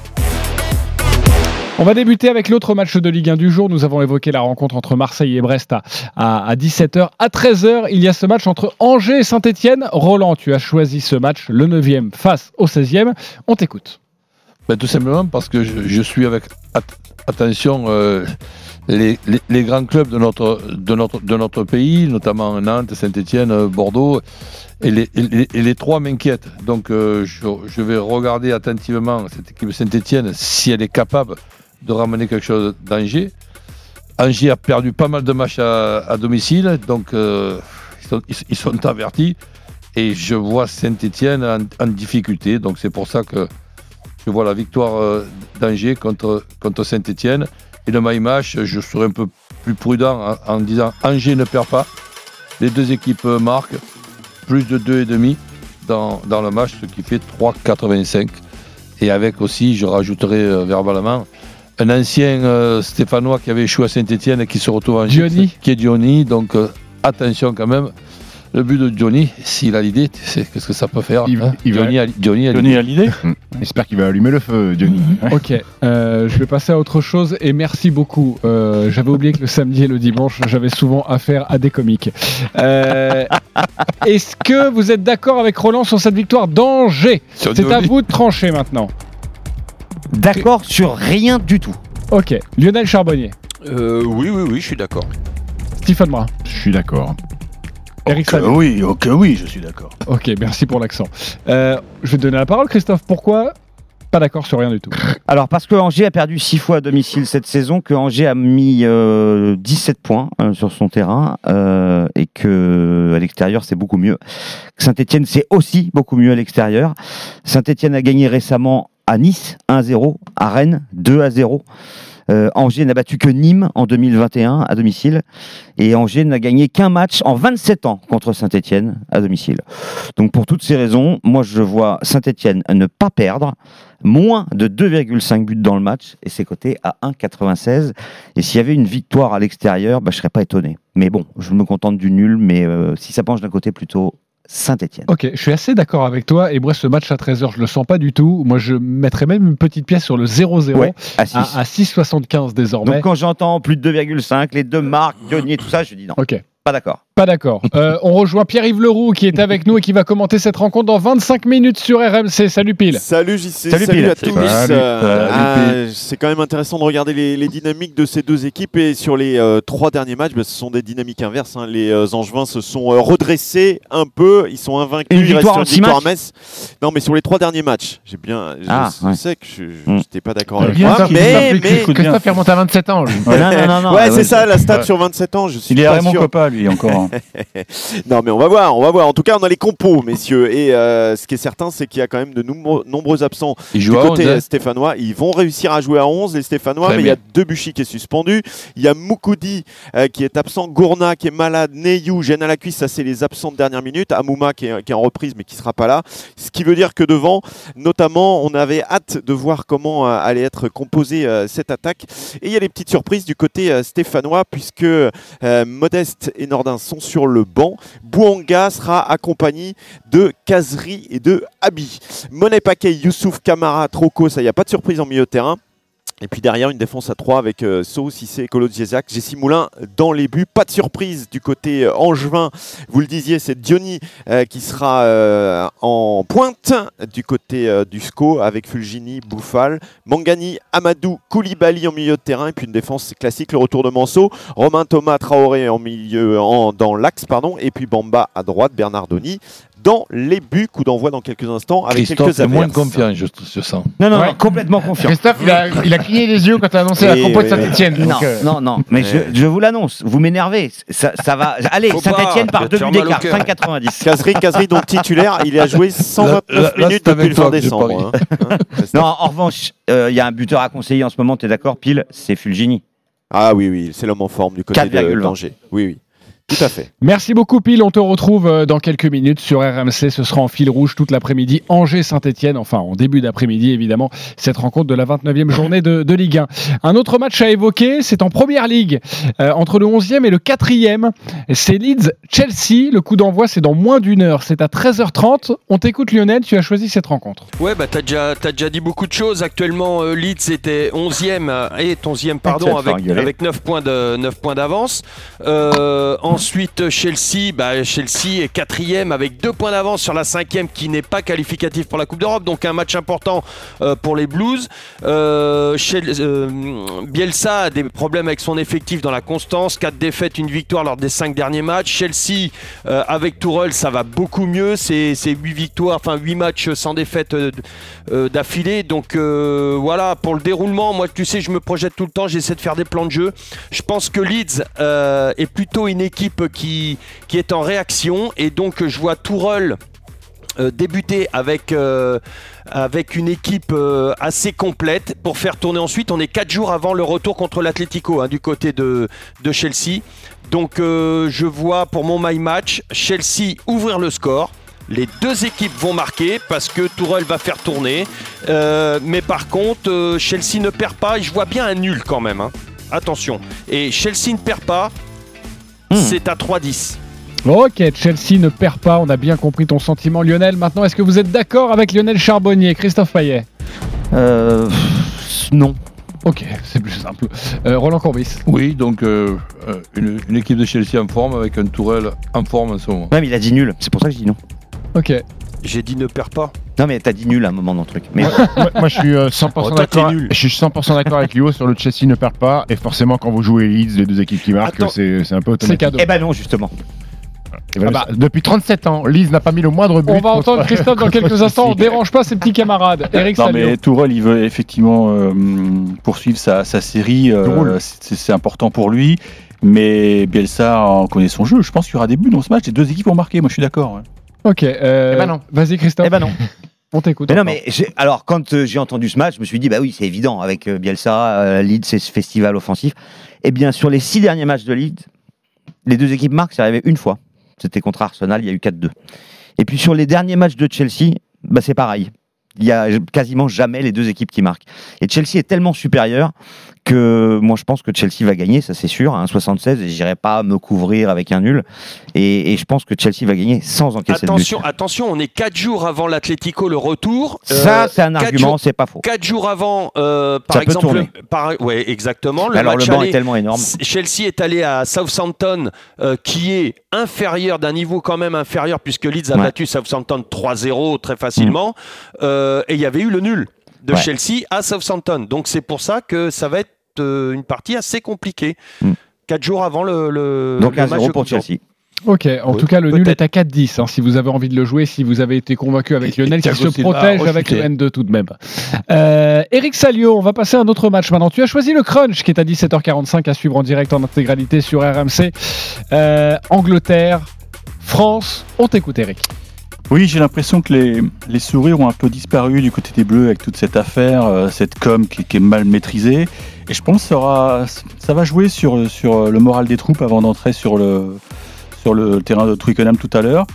On va débuter avec l'autre match de Ligue 1 du jour. Nous avons évoqué la rencontre entre Marseille et Brest à, à- à 17h. À 13h, il y a ce match entre Angers et Saint-Etienne. Roland, tu as choisi ce match, le 9e face au 16e. On t'écoute. Ben, tout simplement parce que je, suis avec at- attention euh, les, grands clubs de notre, pays, notamment Nantes, Saint-Etienne, Bordeaux, et les, et les- et les trois m'inquiètent. Donc euh, je, je vais regarder attentivement cette équipe Saint-Etienne si elle est capable de ramener quelque chose d'Angers. Angers a perdu pas mal de matchs à, domicile, donc euh, ils, sont, avertis. Et je vois Saint-Etienne en, difficulté, donc c'est pour ça que je vois la victoire euh, d'Angers contre, contre Saint-Etienne. Et le my match, je serai un peu plus prudent en, disant Angers ne perd pas. Les deux équipes euh, marquent plus de 2,5 dans, dans le match, ce qui fait 3,85. Et avec aussi, je rajouterai verbalement, un ancien euh, Stéphanois qui avait échoué à Saint-Etienne et qui se retrouve en Diony. qui est Diony. Donc euh, attention quand même. Le but de Diony, s'il a l'idée, c'est qu'est-ce que ça peut faire hein il va- Diony a, Diony a Diony l'idée. a J'espère qu'il va allumer le feu, Diony. Ok, euh, je vais passer à autre chose et merci beaucoup. Euh, j'avais oublié que le samedi et le dimanche, j'avais souvent affaire à des comiques. Euh, Est-ce que vous êtes d'accord avec Roland sur cette victoire d'Angers? C'est à vous de trancher maintenant. D'accord sur rien du tout. Ok, Lionel Charbonnier, Euh, oui, oui, oui, je suis d'accord. Stephen Brun, Je suis d'accord. Eric Ok, oui, ok, oui, je suis d'accord. Ok, merci pour l'accent. Euh, je vais te donner la parole, Christophe. Pourquoi pas d'accord sur rien du tout? Alors parce que Angers a perdu 6 fois à domicile cette saison, que Angers a mis euh, 17 points euh, sur son terrain euh, et que à l'extérieur c'est beaucoup mieux. Saint-Etienne c'est aussi beaucoup mieux à l'extérieur. Saint-Etienne a gagné récemment à Nice 1-0, à Rennes 2-0. Euh, Angers n'a battu que Nîmes en 2021 à domicile et Angers n'a gagné qu'un match en 27 ans contre Saint-Etienne à domicile. Donc pour toutes ces raisons, moi je vois Saint-Etienne ne pas perdre, moins de 2,5 buts dans le match et c'est coté à 1,96. Et s'il y avait une victoire à l'extérieur, bah, je serais pas étonné. Mais bon, je me contente du nul, mais euh, si ça penche d'un côté plutôt Saint-Etienne. Ok, je suis assez d'accord avec toi. Et moi, ce match à 13h, je le sens pas du tout. Moi, je mettrais même une petite pièce sur le 0-0 Ouais, à à, 6. à 6,75 désormais. Donc quand j'entends plus de 2,5, les deux marques, Diony, tout ça, je dis non. Ok. Pas d'accord. Pas d'accord. Euh, on rejoint Pierre-Yves Leroux qui est avec nous et qui va commenter cette rencontre dans 25 minutes sur RMC. Salut Pile. Salut JC, Salut, salut, Pile. à tous. Salut. Euh, Salut, ah, c'est quand même intéressant de regarder les, les dynamiques de ces deux équipes et sur les euh, trois derniers matchs, bah, ce sont des dynamiques inverses. hein. Les euh, Angevins se sont euh, redressés un peu, ils sont invaincus. Une victoire six victoire à Metz. Non, mais sur les trois derniers matchs, j'ai bien, je, Ah, ouais. sais que je Mm. n'étais pas d'accord Euh, avec Christophe, mais, Christophe, mais Christophe, il remonte à 27 ans. lui. Ouais, non, non, non, non, ouais, c'est ça la stat sur 27 ans. Je suis Il est pas vraiment copain, lui, encore. hein. non, mais on va voir, on va voir. En tout cas, on a les compos, messieurs. Et euh, ce qui est certain, c'est qu'il y a quand même de nombreux, nombreux absents Ils du côté 11, hein. euh, stéphanois. Ils vont réussir à jouer à 11, les Stéphanois, Très mais il y a. Debuchy qui est suspendu. Il y a Moukoudi euh, qui est absent, Gourna qui est malade, Neyou, gêne à la cuisse, ça c'est les absents de dernière minute. Amouma qui est, qui est en reprise, mais qui sera pas là. Ce qui veut dire que devant, notamment, on avait hâte de voir comment euh, allait être composée cette attaque. Et il y a des petites surprises du côté stéphanois, puisque Modeste et Nordin sont sur le banc. Bouanga sera accompagné de Kazri et de Abi. Monet Paquet, Youssouf Kamara, Troco, ça y a pas de surprise en milieu de terrain. Et puis derrière, une défense à 3 avec euh, et Colo. Jessie Moulin dans les buts. Pas de surprise du côté euh, angevin. Vous le disiez, c'est Diony euh, qui sera euh, en pointe du côté du SCO avec Fulgini, Bouffal, Mangani, Amadou, Koulibaly en milieu de terrain. Et puis une défense classique, le retour de Manso. Romain Thomas Traoré en milieu, dans l'axe, pardon. Et puis Bamba à droite, Bernardoni dans les buts. Coup d'envoi dans quelques instants avec Christophe quelques est moins averses. confiant, je, je sens. Non, non, Ouais. non, complètement confiant. Christophe, il a, il a cligné les yeux quand tu as annoncé la compo de Saint-Etienne. Non, non, non, mais je, je vous l'annonce, vous m'énervez. Ça, ça va. Allez, Saint-Etienne par deux buts d'écart, cœur. 5,90. Kazri, Kazri, donc titulaire, il a joué 129 Là- là, minutes depuis le toi 20 que je décembre. hein. Hein Non, en revanche, euh, il y a un buteur à conseiller en ce moment, tu es d'accord, pile, c'est Fulgini. Ah oui, oui, c'est l'homme en forme du côté de 4,20. d'Angers. Oui, oui, tout à fait. Merci beaucoup Pile, on te retrouve euh, dans quelques minutes sur RMC, ce sera en fil rouge toute l'après-midi, Angers-Saint-Etienne, enfin en début d'après-midi évidemment, cette rencontre de la 29e journée de, de Ligue 1. Un autre match à évoquer, c'est en Première Ligue, euh, entre le 11e et le 4e, c'est Leeds-Chelsea, le coup d'envoi c'est dans moins d'une heure, c'est à 13h30, on t'écoute Lionel, tu as choisi cette rencontre. Ouais, bah t'as déjà, t'as déjà dit beaucoup de choses. Actuellement, euh, Leeds était 11e euh, et 11e, pardon, faire avec, engueuler. avec 9 points de 9 points d'avance. Euh, ensuite, Chelsea, bah, Chelsea est 4e avec 2 points d'avance sur la 5e qui n'est pas qualificatif pour la Coupe d'Europe. Donc un match important euh, pour les Blues. Euh, euh, Bielsa a des problèmes avec son effectif dans la constance. 4 défaites, une victoire lors des 5 derniers matchs. Chelsea, avec Tourelle, ça va beaucoup mieux. C'est 8 victoires, enfin 8 matchs sans défaite d'affilée. Donc voilà, pour le déroulement, moi tu sais, je me projette tout le temps, j'essaie de faire des plans de jeu. Je pense que Leeds est plutôt une équipe qui, est en réaction et donc je vois Tourelle euh, débuter avec, euh, avec une équipe euh, assez complète pour faire tourner ensuite. On est 4 jours avant le retour contre l'Atlético hein, du côté de, Chelsea. Donc je vois pour mon my match Chelsea ouvrir le score. Les deux équipes vont marquer parce que Tourelle va faire tourner. Mais par contre, Chelsea ne perd pas. Et je vois bien un nul quand même. hein. Attention. Et Chelsea ne perd pas. C'est à 3-10. Ok, Chelsea ne perd pas, on a bien compris ton sentiment Lionel. Maintenant, est-ce que vous êtes d'accord avec Lionel Charbonnier, Christophe Payet Euh, non. Ok, c'est plus simple. Euh, Roland Courbis Oui, donc euh, euh, une, une équipe de Chelsea en forme avec un Tourelle en forme en ce moment. Ouais, mais il a dit nul, c'est pour ça que je dis non. Ok. J'ai dit ne perds pas. Non, mais t'as dit nul à un moment dans le truc. Mais moi, moi, je suis euh, 100% Oh, toi, t'es d'accord. Je suis 100% d'accord avec Lio sur le Chelsea ne perd pas. Et forcément, quand vous jouez Leeds, les deux équipes qui marquent, c'est un peu C'est automatique. cadeau. eh ben non, justement. Voilà, Ah bah. Depuis 37 ans, Leeds n'a pas mis le moindre but. On va entendre Christophe dans quelques instants, on dérange pas ses petits camarades. Eric Non, Salio. mais Tourelle, il veut effectivement euh, poursuivre sa, sa série. euh, c'est c'est important pour lui. Mais Bielsa en connaît son jeu. Je pense qu'il y aura des buts dans ce match. Les deux équipes vont marquer. Moi, je suis d'accord. ouais. Ok, euh, Eh ben non. vas-y Christophe. Eh ben non. On t'écoute. Mais non, mais alors quand euh, j'ai entendu ce match, je me suis dit bah oui, c'est évident avec euh, Bielsa, euh, Leeds, c'est ce festival offensif. Eh bien, sur les six derniers matchs de Leeds, les deux équipes marquent, c'est arrivé une fois. C'était contre Arsenal, il y a eu 4-2. Et puis sur les derniers matchs de Chelsea, bah c'est pareil. il y a quasiment jamais les deux équipes qui marquent. Et Chelsea est tellement supérieur que moi je pense que Chelsea va gagner, ça c'est sûr, à 1,76 et j'irai pas me couvrir avec un nul. Et, et je pense que Chelsea va gagner sans encaisser Attention, de but. attention, on est 4 jours avant l'Atlético, le retour. Ça, c'est un argument, c'est pas faux. 4 jours avant, euh, par Ça exemple. Par, ouais, exactement. Mais alors, match le banc est tellement énorme. Chelsea est allé à Southampton, euh, qui est inférieur, d'un niveau quand même inférieur, puisque Leeds a Ouais. Mm. battu Southampton 3-0 très facilement. Euh, et il y avait eu le nul de Ouais. Chelsea à Southampton. Donc c'est pour ça que ça va être euh, une partie assez compliquée. 4 jours avant le, le, Mm. Donc le un match 0 de pour. Chelsea. Ok, en tout cas, le nul est à 4-10. hein, si vous avez envie de le jouer, si vous avez été convaincu avec Lionel qui se protège avec le N2 tout de même. Euh, Eric Salio, on va passer à un autre match maintenant. Tu as choisi le Crunch qui est à 17h45 à suivre en direct en intégralité sur RMC. Euh, Angleterre, France, on t'écoute Eric. Oui, j'ai l'impression que les, les sourires ont un peu disparu du côté des Bleus avec toute cette affaire, euh, cette com qui, qui est mal maîtrisée. Et je pense que ça, va jouer sur, sur le moral des troupes avant d'entrer sur le, terrain de Twickenham tout à l'heure.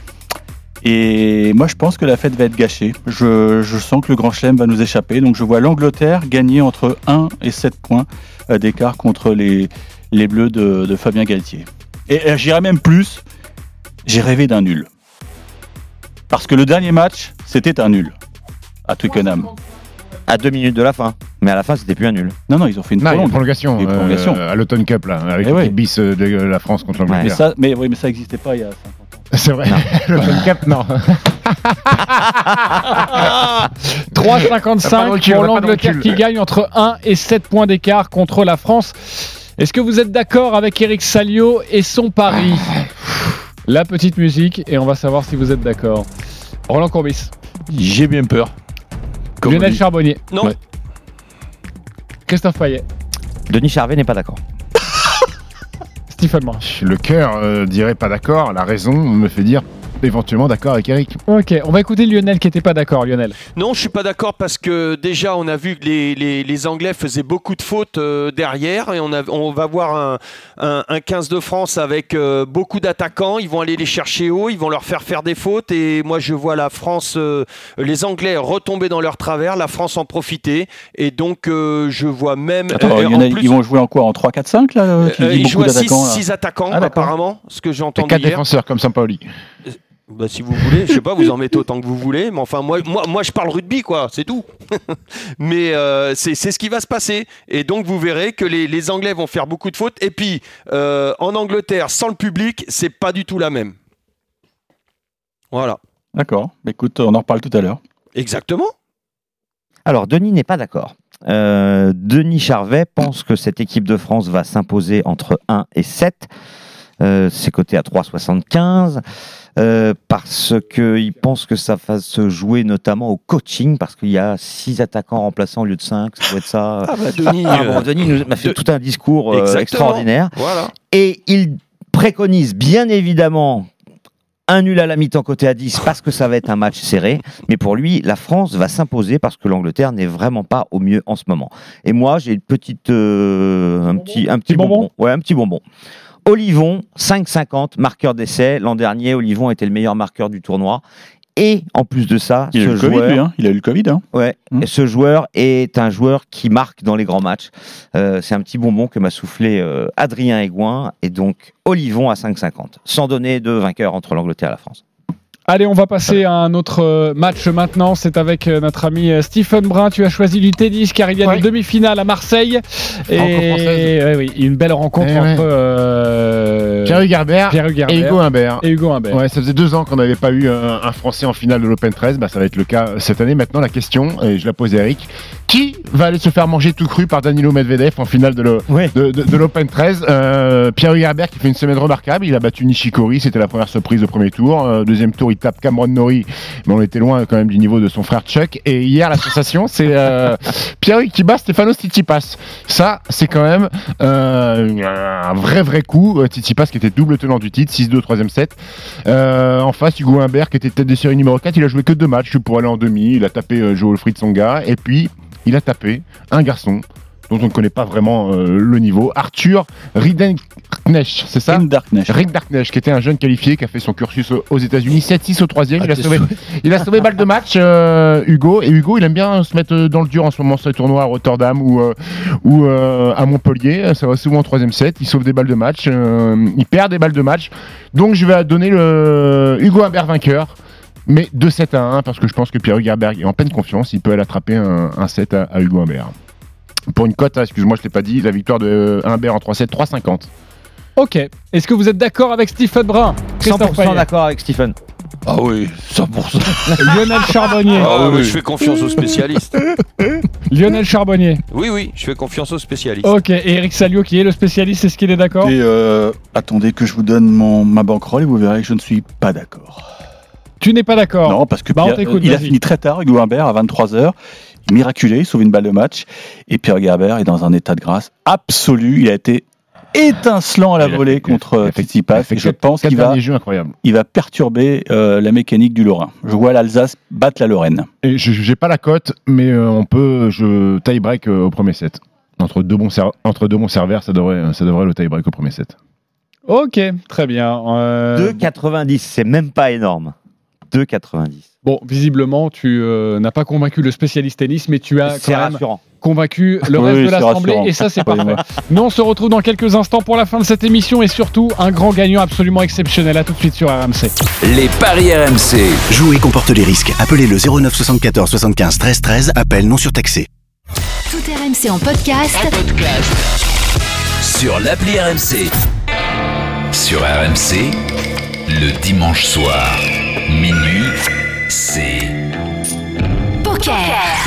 Et moi, je pense que la fête va être gâchée. Je, sens que le Grand Chelem va nous échapper. Donc, je vois l'Angleterre gagner entre 1 et 7 points euh, d'écart contre les, Bleus de, Fabien Galtier. Et euh, j'irai même plus. J'ai rêvé d'un nul. Parce que le dernier match, c'était un nul à Twickenham. À deux minutes de la fin. Mais à la fin, c'était plus un nul. Non, non, ils ont fait une Non, prolongation, une prolongation. euh, à l'Automne Cup, là, avec Eh ouais. bis euh, de la France contre Mais l'Angleterre. ça, mais, oui, mais ça n'existait pas il y a 50 ans. C'est vrai. L'Automne Cup, non. 3,55 Pas de recul, pour l'Angleterre qui gagne entre 1 et 7 points d'écart contre la France. Est-ce que vous êtes d'accord avec Eric Salio et son pari? La petite musique et on va savoir si vous êtes d'accord. Roland Courbis. J'ai bien peur. Comme Lionel. Charbonnier. Non. Ouais. Christophe Payet. Denis Charvet n'est pas d'accord. Stephen Brun. Le cœur euh, dirait pas d'accord. La raison me fait dire éventuellement d'accord avec Eric. Ok, on va écouter Lionel qui n'était pas d'accord. Lionel. Non, je suis pas d'accord parce que déjà on a vu que les, les- les Anglais faisaient beaucoup de fautes euh, derrière et on, a- on va voir un, un- un 15 de France avec euh, beaucoup d'attaquants. Ils vont aller les chercher haut, ils vont leur faire faire des fautes et moi je vois la France, euh, les Anglais retomber dans leur travers, la France en profiter et donc euh, je vois même. Attends, euh, en plus- ils vont jouer en quoi En 3-4-5 là Tu dis ils jouent à 6 d'attaquants là? attaquants Ah, apparemment, ce que j'ai Et entendu quatre hier. défenseurs comme Sampaoli. Bah, si vous voulez, je sais pas, vous en mettez autant que vous voulez, mais enfin, moi, moi, moi je parle rugby, quoi, c'est tout. mais euh, c'est c'est ce qui va se passer. Et donc, vous verrez que les, les Anglais vont faire beaucoup de fautes. Et puis, euh, en Angleterre, sans le public, c'est pas du tout la même. Voilà. D'accord. Écoute, on en reparle tout à l'heure. Exactement. Alors, Denis n'est pas d'accord. Euh, Denis Charvet pense que cette équipe de France va s'imposer entre 1 et 7. Euh, c'est coté à 3,75. Euh, parce qu'il pense que ça va se jouer notamment au coaching, parce qu'il y a 6 attaquants remplaçants au lieu de 5. Ça doit être ça. Ah bah, Denis, Ah bon, euh, Denis nous m'a fait de- tout un discours euh, extraordinaire. Voilà. Et il préconise bien évidemment un nul à la mi-temps côté à 10 parce que ça va être un match serré. Mais pour lui, la France va s'imposer parce que l'Angleterre n'est vraiment pas au mieux en ce moment. Et moi, j'ai une petite, euh, un petit, un petit bonbon. Ouais, un petit bonbon. Olivon, 5,50, marqueur d'essai. L'an dernier, Olivon était le meilleur marqueur du tournoi. Et en plus de ça, Il a ce eu le Covid, joueur, lui, hein. Il a eu le Covid. Hein. Ouais, et ce joueur est un joueur qui marque dans les grands matchs. Euh, c'est un petit bonbon que m'a soufflé euh, Adrien Aigouin et donc Olivon à 5,50, sans donner de vainqueur entre l'Angleterre et la France. Allez, on va passer à un autre euh, match maintenant. C'est avec euh, notre ami euh, Stephen Brun. Tu as choisi du tennis car il y a une demi-finale à Marseille. Et ouais, oui, une belle rencontre Eh ouais. entre euh, Pierre Hugerbert Pierre Hugerbert et Hugo Humbert. et Hugo Humbert. Ouais, ça faisait deux ans qu'on n'avait pas eu un, un Français en finale de l'Open 13. Bah, ça va être le cas cette année. Maintenant, la question, et je la pose à Eric, qui va aller se faire manger tout cru par Danilo Medvedev en finale de l'O- de, de- de l'Open 13 Euh, Pierre Hugerbert qui fait une semaine remarquable. Il a battu Nishikori, c'était la première surprise au premier tour. Euh, deuxième tour, il tape Cameron Norrie, mais on était loin quand même du niveau de son frère Chuck. Et hier, la sensation, c'est euh, Pierre qui bat Stefano Tsitsipas. Ça, c'est quand même euh, un vrai vrai coup. Euh, Tsitsipas qui était double tenant du titre, 6-2 troisième set. En face, Hugo Humbert qui était tête de série numéro 4, il a joué que deux matchs pour aller en demi. Il a tapé euh, Joe Wilfried Songa et puis il a tapé un garçon dont on ne connaît pas vraiment euh, le niveau, Arthur Riden, Darknesh, c'est ça? Darknesh, qui était un jeune qualifié qui a fait son cursus aux- États-Unis, 7-6 au troisième. Ah, il, a t'es sauvé, il a sauvé balle de match, euh, Hugo. Et Hugo, il aime bien se mettre dans le dur en ce moment sur les tournois à Rotterdam ou, euh, ou à Montpellier. Ça va souvent au troisième set. Il sauve des balles de match. il perd des balles de match. Donc je vais donner le Hugo Humbert vainqueur. Mais 2-7 à 1, parce que je pense que Pierre Hugerberg est en pleine confiance. Il peut aller attraper un, un set à, à Hugo Humbert. Pour une cote, hein, excuse-moi, je ne l'ai pas dit, la victoire de Humbert en 3-7, 3,50. Ok. Est-ce que vous êtes d'accord avec Stephen Brun? Christophe 100% Payet d'accord avec Stephen. Ah oui, 100%. Lionel Charbonnier. Ah, ouais, Je fais confiance aux spécialistes. Lionel Charbonnier. Oui, oui, je fais confiance aux spécialistes. Ok. Et Eric Salio, qui est le spécialiste, est-ce qu'il est d'accord? Et euh, attendez que je vous donne mon, ma banquerolle et vous verrez que je ne suis pas d'accord. Tu n'es pas d'accord Non, parce que Bah, Pierre- il a fini très tard, Hugo Humbert, à 23h. Miraculé, il sauve une balle de match. Et Pierre Gerber est dans un état de grâce absolu. Il a été étincelant à la volée contre Tsitsipas. je pense qu'il va, il va perturber euh, la mécanique du Lorrain. Je vois l'Alsace battre la Lorraine. Et je j'ai pas la cote, mais euh, on peut je tie break euh, au premier set. Entre deux bons ser- entre deux bons serveurs, ça devrait ça devrait le tie break au premier set. Ok, très bien. Euh, 2,90, c'est même pas énorme. 2,90. Bon, visiblement, tu euh, n'as pas convaincu le spécialiste tennis, mais tu as quand même convaincu le Oui, reste de l'assemblée, et ça, c'est parfait. Nous, on se retrouve dans quelques instants pour la fin de cette émission, et surtout, un grand gagnant absolument exceptionnel. À tout de suite sur RMC. Les paris RMC. Jouer comporte les risques. Appelez le 09 74 75 13 13. Appel non surtaxé. Tout RMC en podcast. Sur l'appli RMC. Sur RMC, le dimanche soir, minuit, c'est Poker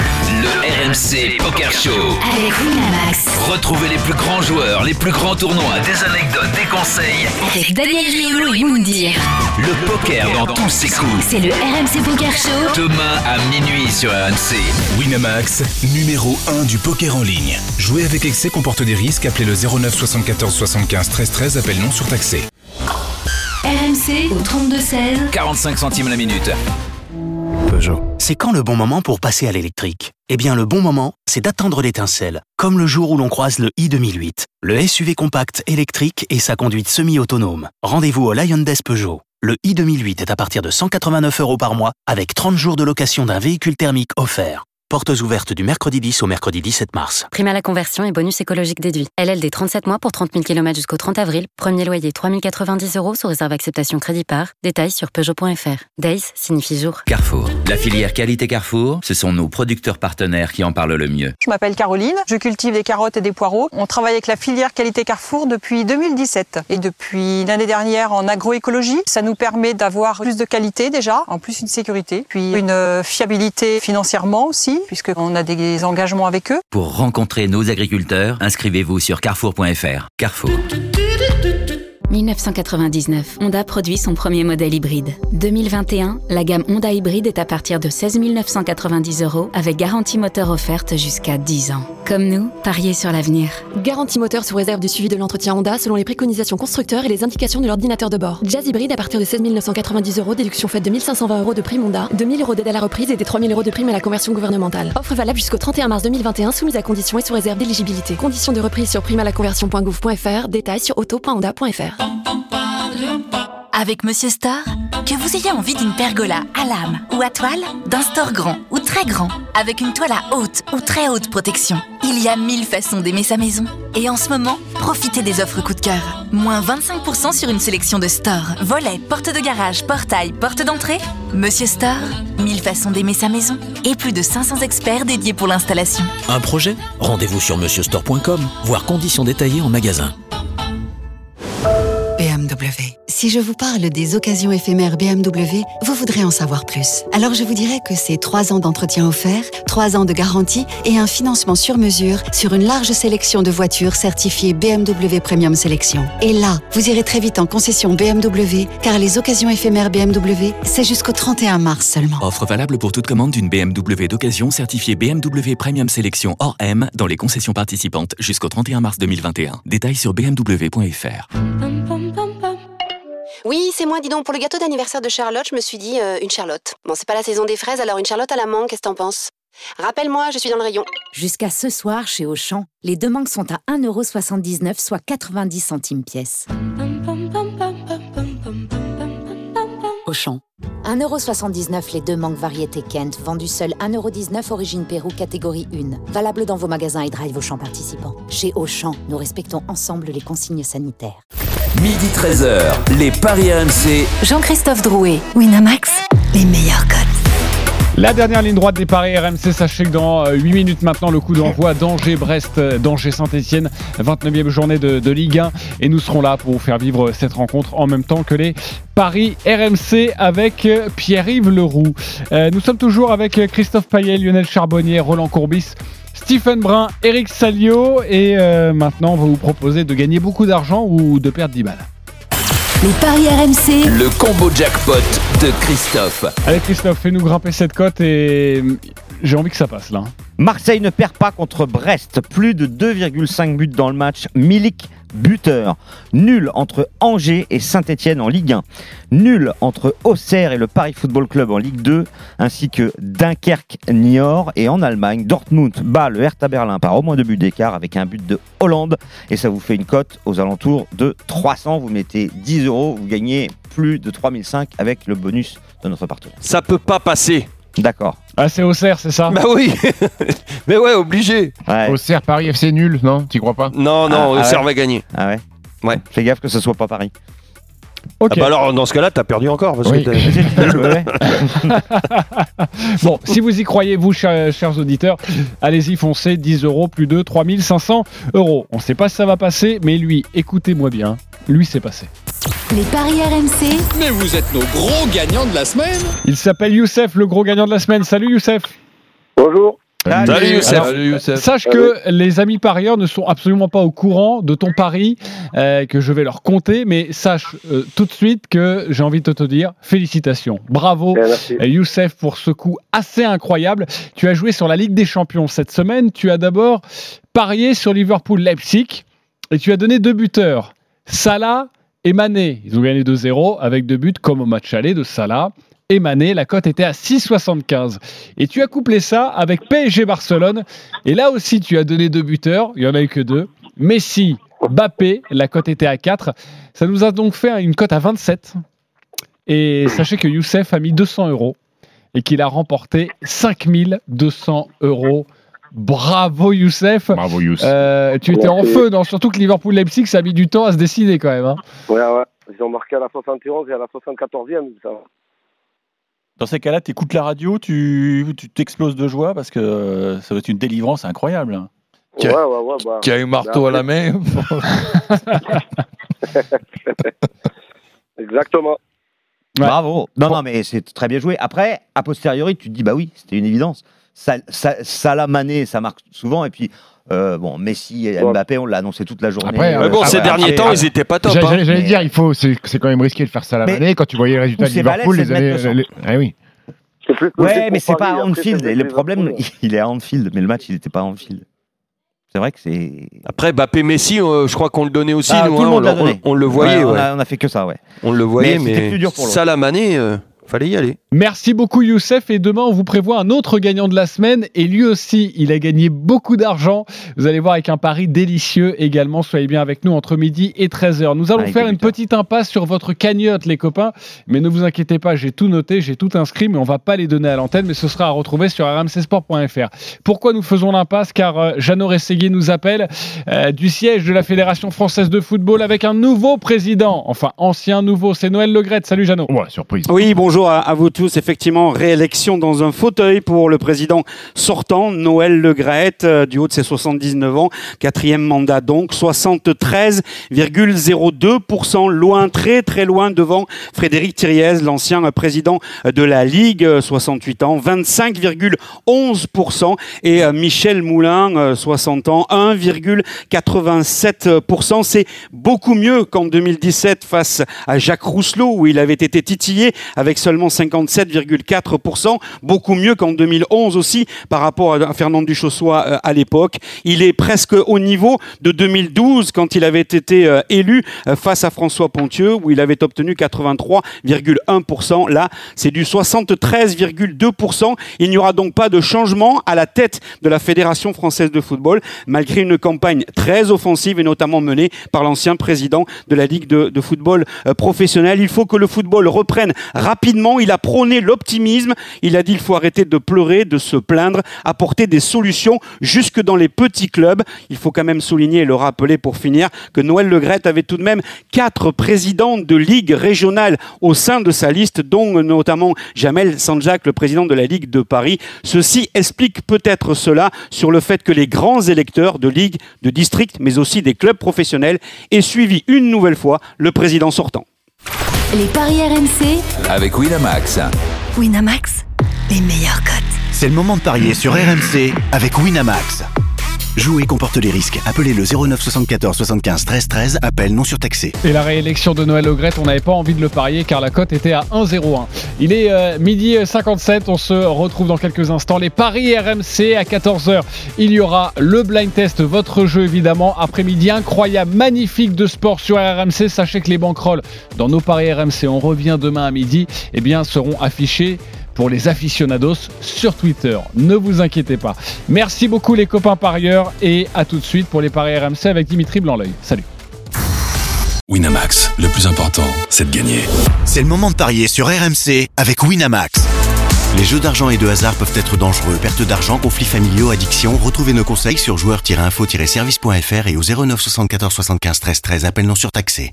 le RMC Poker Show. avec Winamax. Retrouvez les plus grands joueurs, les plus grands tournois, des anecdotes, des conseils. Avec Daniel Riolo et Moundir. Le poker dans tous ses coups. C'est le RMC Poker Show. Demain à minuit sur RMC. Winamax, numéro 1 du poker en ligne. Jouer avec excès comporte des risques. Appelez le 09 74 75 13 13. Appel non surtaxé. RMC au 3216. 45 centimes la minute. Peugeot. C'est quand le bon moment pour passer à l'électrique? Eh bien, le bon moment, c'est d'attendre l'étincelle. Comme le jour où l'on croise le i2008, le SUV compact électrique et sa conduite semi-autonome. Rendez-vous au Lion Des Peugeot. Le i2008 est à partir de 189 euros par mois avec 30 jours de location d'un véhicule thermique offert. Portes ouvertes du mercredi 10 au mercredi 17 mars. Prime à la conversion et bonus écologique déduit. LLD 37 mois pour 30 000 km jusqu'au 30 avril. Premier loyer 3090 euros sous réserve acceptation crédit par. Détails sur Peugeot.fr. Days signifie jour. Carrefour. La filière qualité Carrefour, ce sont nos producteurs partenaires qui en parlent le mieux. Je m'appelle Caroline, je cultive des carottes et des poireaux. On travaille avec la filière qualité Carrefour depuis 2017. Et depuis l'année dernière en agroécologie, ça nous permet d'avoir plus de qualité déjà, en plus une sécurité, puis une euh, fiabilité financièrement aussi, puisqu'on a des engagements avec eux. Pour rencontrer nos agriculteurs, inscrivez-vous sur carrefour.fr. Carrefour. 1999, Honda produit son premier modèle hybride. 2021, la gamme Honda hybride est à partir de 16 990 euros avec garantie moteur offerte jusqu'à 10 ans. Comme nous, pariez sur l'avenir. Garantie moteur sous réserve du suivi de l'entretien Honda selon les préconisations constructeurs et les indications de l'ordinateur de bord. Jazz hybride à partir de 16 990 euros, déduction faite de 1520 euros de prime Honda, 2000 euros d'aide à la reprise et des 3000 euros de prime à la conversion gouvernementale. Offre valable jusqu'au 31 mars 2021 soumise à conditions et sous réserve d'éligibilité. Conditions de reprise sur prime à la conversion.gouv.fr, détails sur auto.honda.fr. Avec Monsieur Store, que vous ayez envie d'une pergola à lame ou à toile, d'un store grand ou très grand, avec une toile à haute ou très haute protection, il y a mille façons d'aimer sa maison. Et en ce moment, profitez des offres coup de cœur. Moins 25% sur une sélection de stores, volets, portes de garage, portail, portes d'entrée. Monsieur Store, mille façons d'aimer sa maison. Et plus de 500 experts dédiés pour l'installation. Un projet? Rendez-vous sur monsieurstore.com, voir conditions détaillées en magasin. BMW. Si je vous parle des occasions éphémères BMW, vous voudrez en savoir plus. Alors je vous dirais que c'est 3 ans d'entretien offert, 3 ans de garantie et un financement sur mesure sur une large sélection de voitures certifiées BMW Premium Sélection. Et là, vous irez très vite en concession BMW, car les occasions éphémères BMW, c'est jusqu'au 31 mars seulement. Offre valable pour toute commande d'une BMW d'occasion certifiée BMW Premium Sélection hors M dans les concessions participantes jusqu'au 31 mars 2021. Détails sur bmw.fr. Oui, c'est moi, dis donc. Pour le gâteau d'anniversaire de Charlotte, je me suis dit euh, une Charlotte. Bon, c'est pas la saison des fraises, alors une Charlotte à la mangue, qu'est-ce que t'en penses? Rappelle-moi, je suis dans le rayon. Jusqu'à ce soir, chez Auchan, les deux mangues sont à 1,79€, soit 90 centimes pièce. Auchan. 1,79€ les deux mangues variété Kent, vendus seuls 1,19€ origine Pérou, catégorie 1. Valable dans vos magasins et drive Auchan participants. Chez Auchan, nous respectons ensemble les consignes sanitaires. Midi 13h, les Paris RMC. Jean-Christophe Drouet, Winamax, les meilleurs codes. La dernière ligne droite des paris RMC, sachez que dans euh, 8 minutes maintenant, le coup d'envoi d'Angers-Brest, euh, d'Angers-Saint-Etienne, 29e journée de, Ligue 1. Et nous serons là pour vous faire vivre cette rencontre en même temps que les paris RMC avec euh, Pierre-Yves Leroux. Euh, nous sommes toujours avec euh, Christophe Payet, Lionel Charbonnier, Roland Courbis. Stephen Brun, Eric Salio et euh, maintenant on va vous proposer de gagner beaucoup d'argent ou de perdre 10 balles. Les paris RMC, Le combo jackpot de Christophe. Allez Christophe, fais-nous grimper cette cote et euh, j'ai envie que ça passe là. Marseille ne perd pas contre Brest. Plus de 2,5 buts dans le match. Milik buteur. Nul entre Angers et Saint-Etienne en Ligue 1. Nul entre Auxerre et le Paris Football Club en Ligue 2. Ainsi que Dunkerque-Niort. Et en Allemagne, Dortmund bat le Hertha Berlin par au moins deux buts d'écart avec un but de Hollande. Et ça vous fait une cote aux alentours de 300. Vous mettez 10 euros. Vous gagnez plus de 3005 avec le bonus de notre partenaire. Ça peut pas passer. D'accord. Ah c'est Auxerre, c'est ça Bah oui Mais ouais, obligé Auxerre, Paris FC nul, non? Tu crois pas? Non, non, Ah, ah Auxerre ouais. va gagner. Ah ouais Ouais. Fais gaffe que ce soit pas Paris. Ok. Ah bah alors, dans ce cas-là, t'as perdu encore. Parce Oui. que t'as- Bon, si vous y croyez, vous, chers, chers auditeurs, allez-y, foncez, 10 euros, plus de 3500 euros. On ne sait pas si ça va passer, mais lui, écoutez-moi bien, lui, c'est passé. les paris RMC, Mais vous êtes nos gros gagnants de la semaine Il s'appelle Youssef, le gros gagnant de la semaine. Salut Youssef Bonjour. Salut, Youssef. Alors, Salut, Youssef. Sache que les amis parieurs ne sont absolument pas au courant de ton pari euh, que je vais leur compter, mais sache euh, tout de suite que j'ai envie de te dire félicitations, bravo merci. euh, Youssef pour ce coup assez incroyable. Tu as joué sur la Ligue des Champions cette semaine. Tu as d'abord parié sur Liverpool-Leipzig et tu as donné deux buteurs, Salah et Mané. Ils ont gagné 2-0 avec deux buts comme au match aller de Salah. Et Mané, la cote était à 6,75. Et tu as couplé ça avec PSG Barcelone. Et là aussi, tu as donné deux buteurs. Il n'y en a eu que deux. Messi, Bappé, la cote était à 4. Ça nous a donc fait une cote à 27. Et sachez que Youssef a mis 200 euros et qu'il a remporté 5200 euros. Bravo Youssef. Bravo Youssef. Euh, tu étais en feu, non Surtout que Liverpool-Leipzig, ça a mis du temps à se décider quand même. hein. Ouais, ouais. Ils ont marqué à la 71 et à la 74e. Ça. Dans ces cas-là, tu écoutes la radio, tu tu t'exploses de joie parce que euh, ça va être une délivrance incroyable. hein. Qui Ouais, a- ouais, ouais. Bah, Qui a un marteau à la main Exactement. Bravo. Non, non, mais c'est très bien joué. Après, a posteriori, tu te dis, bah oui, c'était une évidence. Ça, ça, Salah, Mané, ça marque souvent. Et puis, euh, bon, Messi et Mbappé, on l'a annoncé toute la journée. Après, Euh, Mais bon, ah ces ouais, derniers après, temps, euh, ils étaient pas top. J'allais hein. dire, il faut, c'est c'est quand même risqué de faire manée quand tu voyais les résultats de Liverpool c'est les années. le les- Ah oui. Plus Ouais, mais c'est pas à Anfield. Et le problème, il est à Anfield, mais le match, il n'était pas à Anfield. C'est vrai que c'est. Après, Bappé Messi, euh, je crois qu'on le donnait aussi. Ah, nous, tout le hein, monde on, donné. on- on le voyait. Ouais, on, a, on a fait que ça, ouais. On le voyait, Mais c'était mais, plus dur pour l'autre. Salah Mané, euh, fallait y aller. Merci beaucoup Youssef et demain on vous prévoit un autre gagnant de la semaine et lui aussi il a gagné beaucoup d'argent. Vous allez voir avec un pari délicieux également. Soyez bien avec nous entre midi et 13h. Nous allons Avec faire une petite impasse sur votre cagnotte les copains. Mais ne vous inquiétez pas, j'ai tout noté, j'ai tout inscrit mais on va pas les donner à l'antenne mais ce sera à retrouver sur rmcsport.fr. Pourquoi nous faisons l'impasse? Car euh, Jeannot Rességuier nous appelle euh, du siège de la Fédération française de football avec un nouveau président. Enfin ancien nouveau, c'est Noël Legrette. Salut Jeannot. Ouais, surprise. Oui, bonjour à, à vous tous. Effectivement, réélection dans un fauteuil pour le président sortant, Noël Legrette, euh, du haut de ses 79 ans. Quatrième mandat donc, 73,02%, loin, très très loin devant Frédéric Thiriez, l'ancien euh, président de la Ligue, euh, 68 ans, 25,11%. Et euh, Michel Moulin, euh, 60 ans, 1,87%. C'est beaucoup mieux qu'en 2017 face à Jacques Rousselot, où il avait été titillé avec seulement 57,4%, beaucoup mieux qu'en 2011 aussi par rapport à Fernand Duchossois euh, à l'époque. Il est presque au niveau de 2012 quand il avait été euh, élu euh, face à François Pontieux où il avait obtenu 83,1%. Là, c'est du 73,2%. Il n'y aura donc pas de changement à la tête de la Fédération française de football malgré une campagne très offensive et notamment menée par l'ancien président de la Ligue de, de football professionnel. Il faut que le football reprenne rapidement. Il a prôné l'optimisme. Il a dit il faut arrêter de pleurer, de se plaindre, apporter des solutions jusque dans les petits clubs. Il faut quand même souligner et le rappeler pour finir que Noël Legrette avait tout de même quatre présidents de ligues régionales au sein de sa liste, dont notamment Jamel Sanjak, le président de la Ligue de Paris. Ceci explique peut-être cela sur le fait que les grands électeurs de ligues, de districts, mais aussi des clubs professionnels aient suivi une nouvelle fois le président sortant. Les paris RMC avec Winamax. Winamax, les meilleurs cotes. C'est le moment de parier sur RMC avec Winamax. Jouer comporte les risques. Appelez le 09 74 75 13 13. Appel non surtaxé. Et la réélection de Noël Legrette, on n'avait pas envie de le parier car la cote était à 1,01. Il est euh, midi 57, on se retrouve dans quelques instants. Les paris RMC à 14h. Il y aura le blind test, votre jeu évidemment. Après-midi incroyable, magnifique de sport sur RMC. Sachez que les banquerolles dans nos paris RMC, on revient demain à midi, eh bien, seront affichés pour les aficionados sur Twitter. Ne vous inquiétez pas. Merci beaucoup les copains parieurs et à tout de suite pour les paris RMC avec Dimitri blanc Salut. Winamax, le plus important, c'est de gagner. C'est le moment de parier sur RMC avec Winamax. Les jeux d'argent et de hasard peuvent être dangereux. Perte d'argent, conflits familiaux, addiction. Retrouvez nos conseils sur joueurs-info-service.fr et au 09 74 75 13 13. Appel non surtaxé.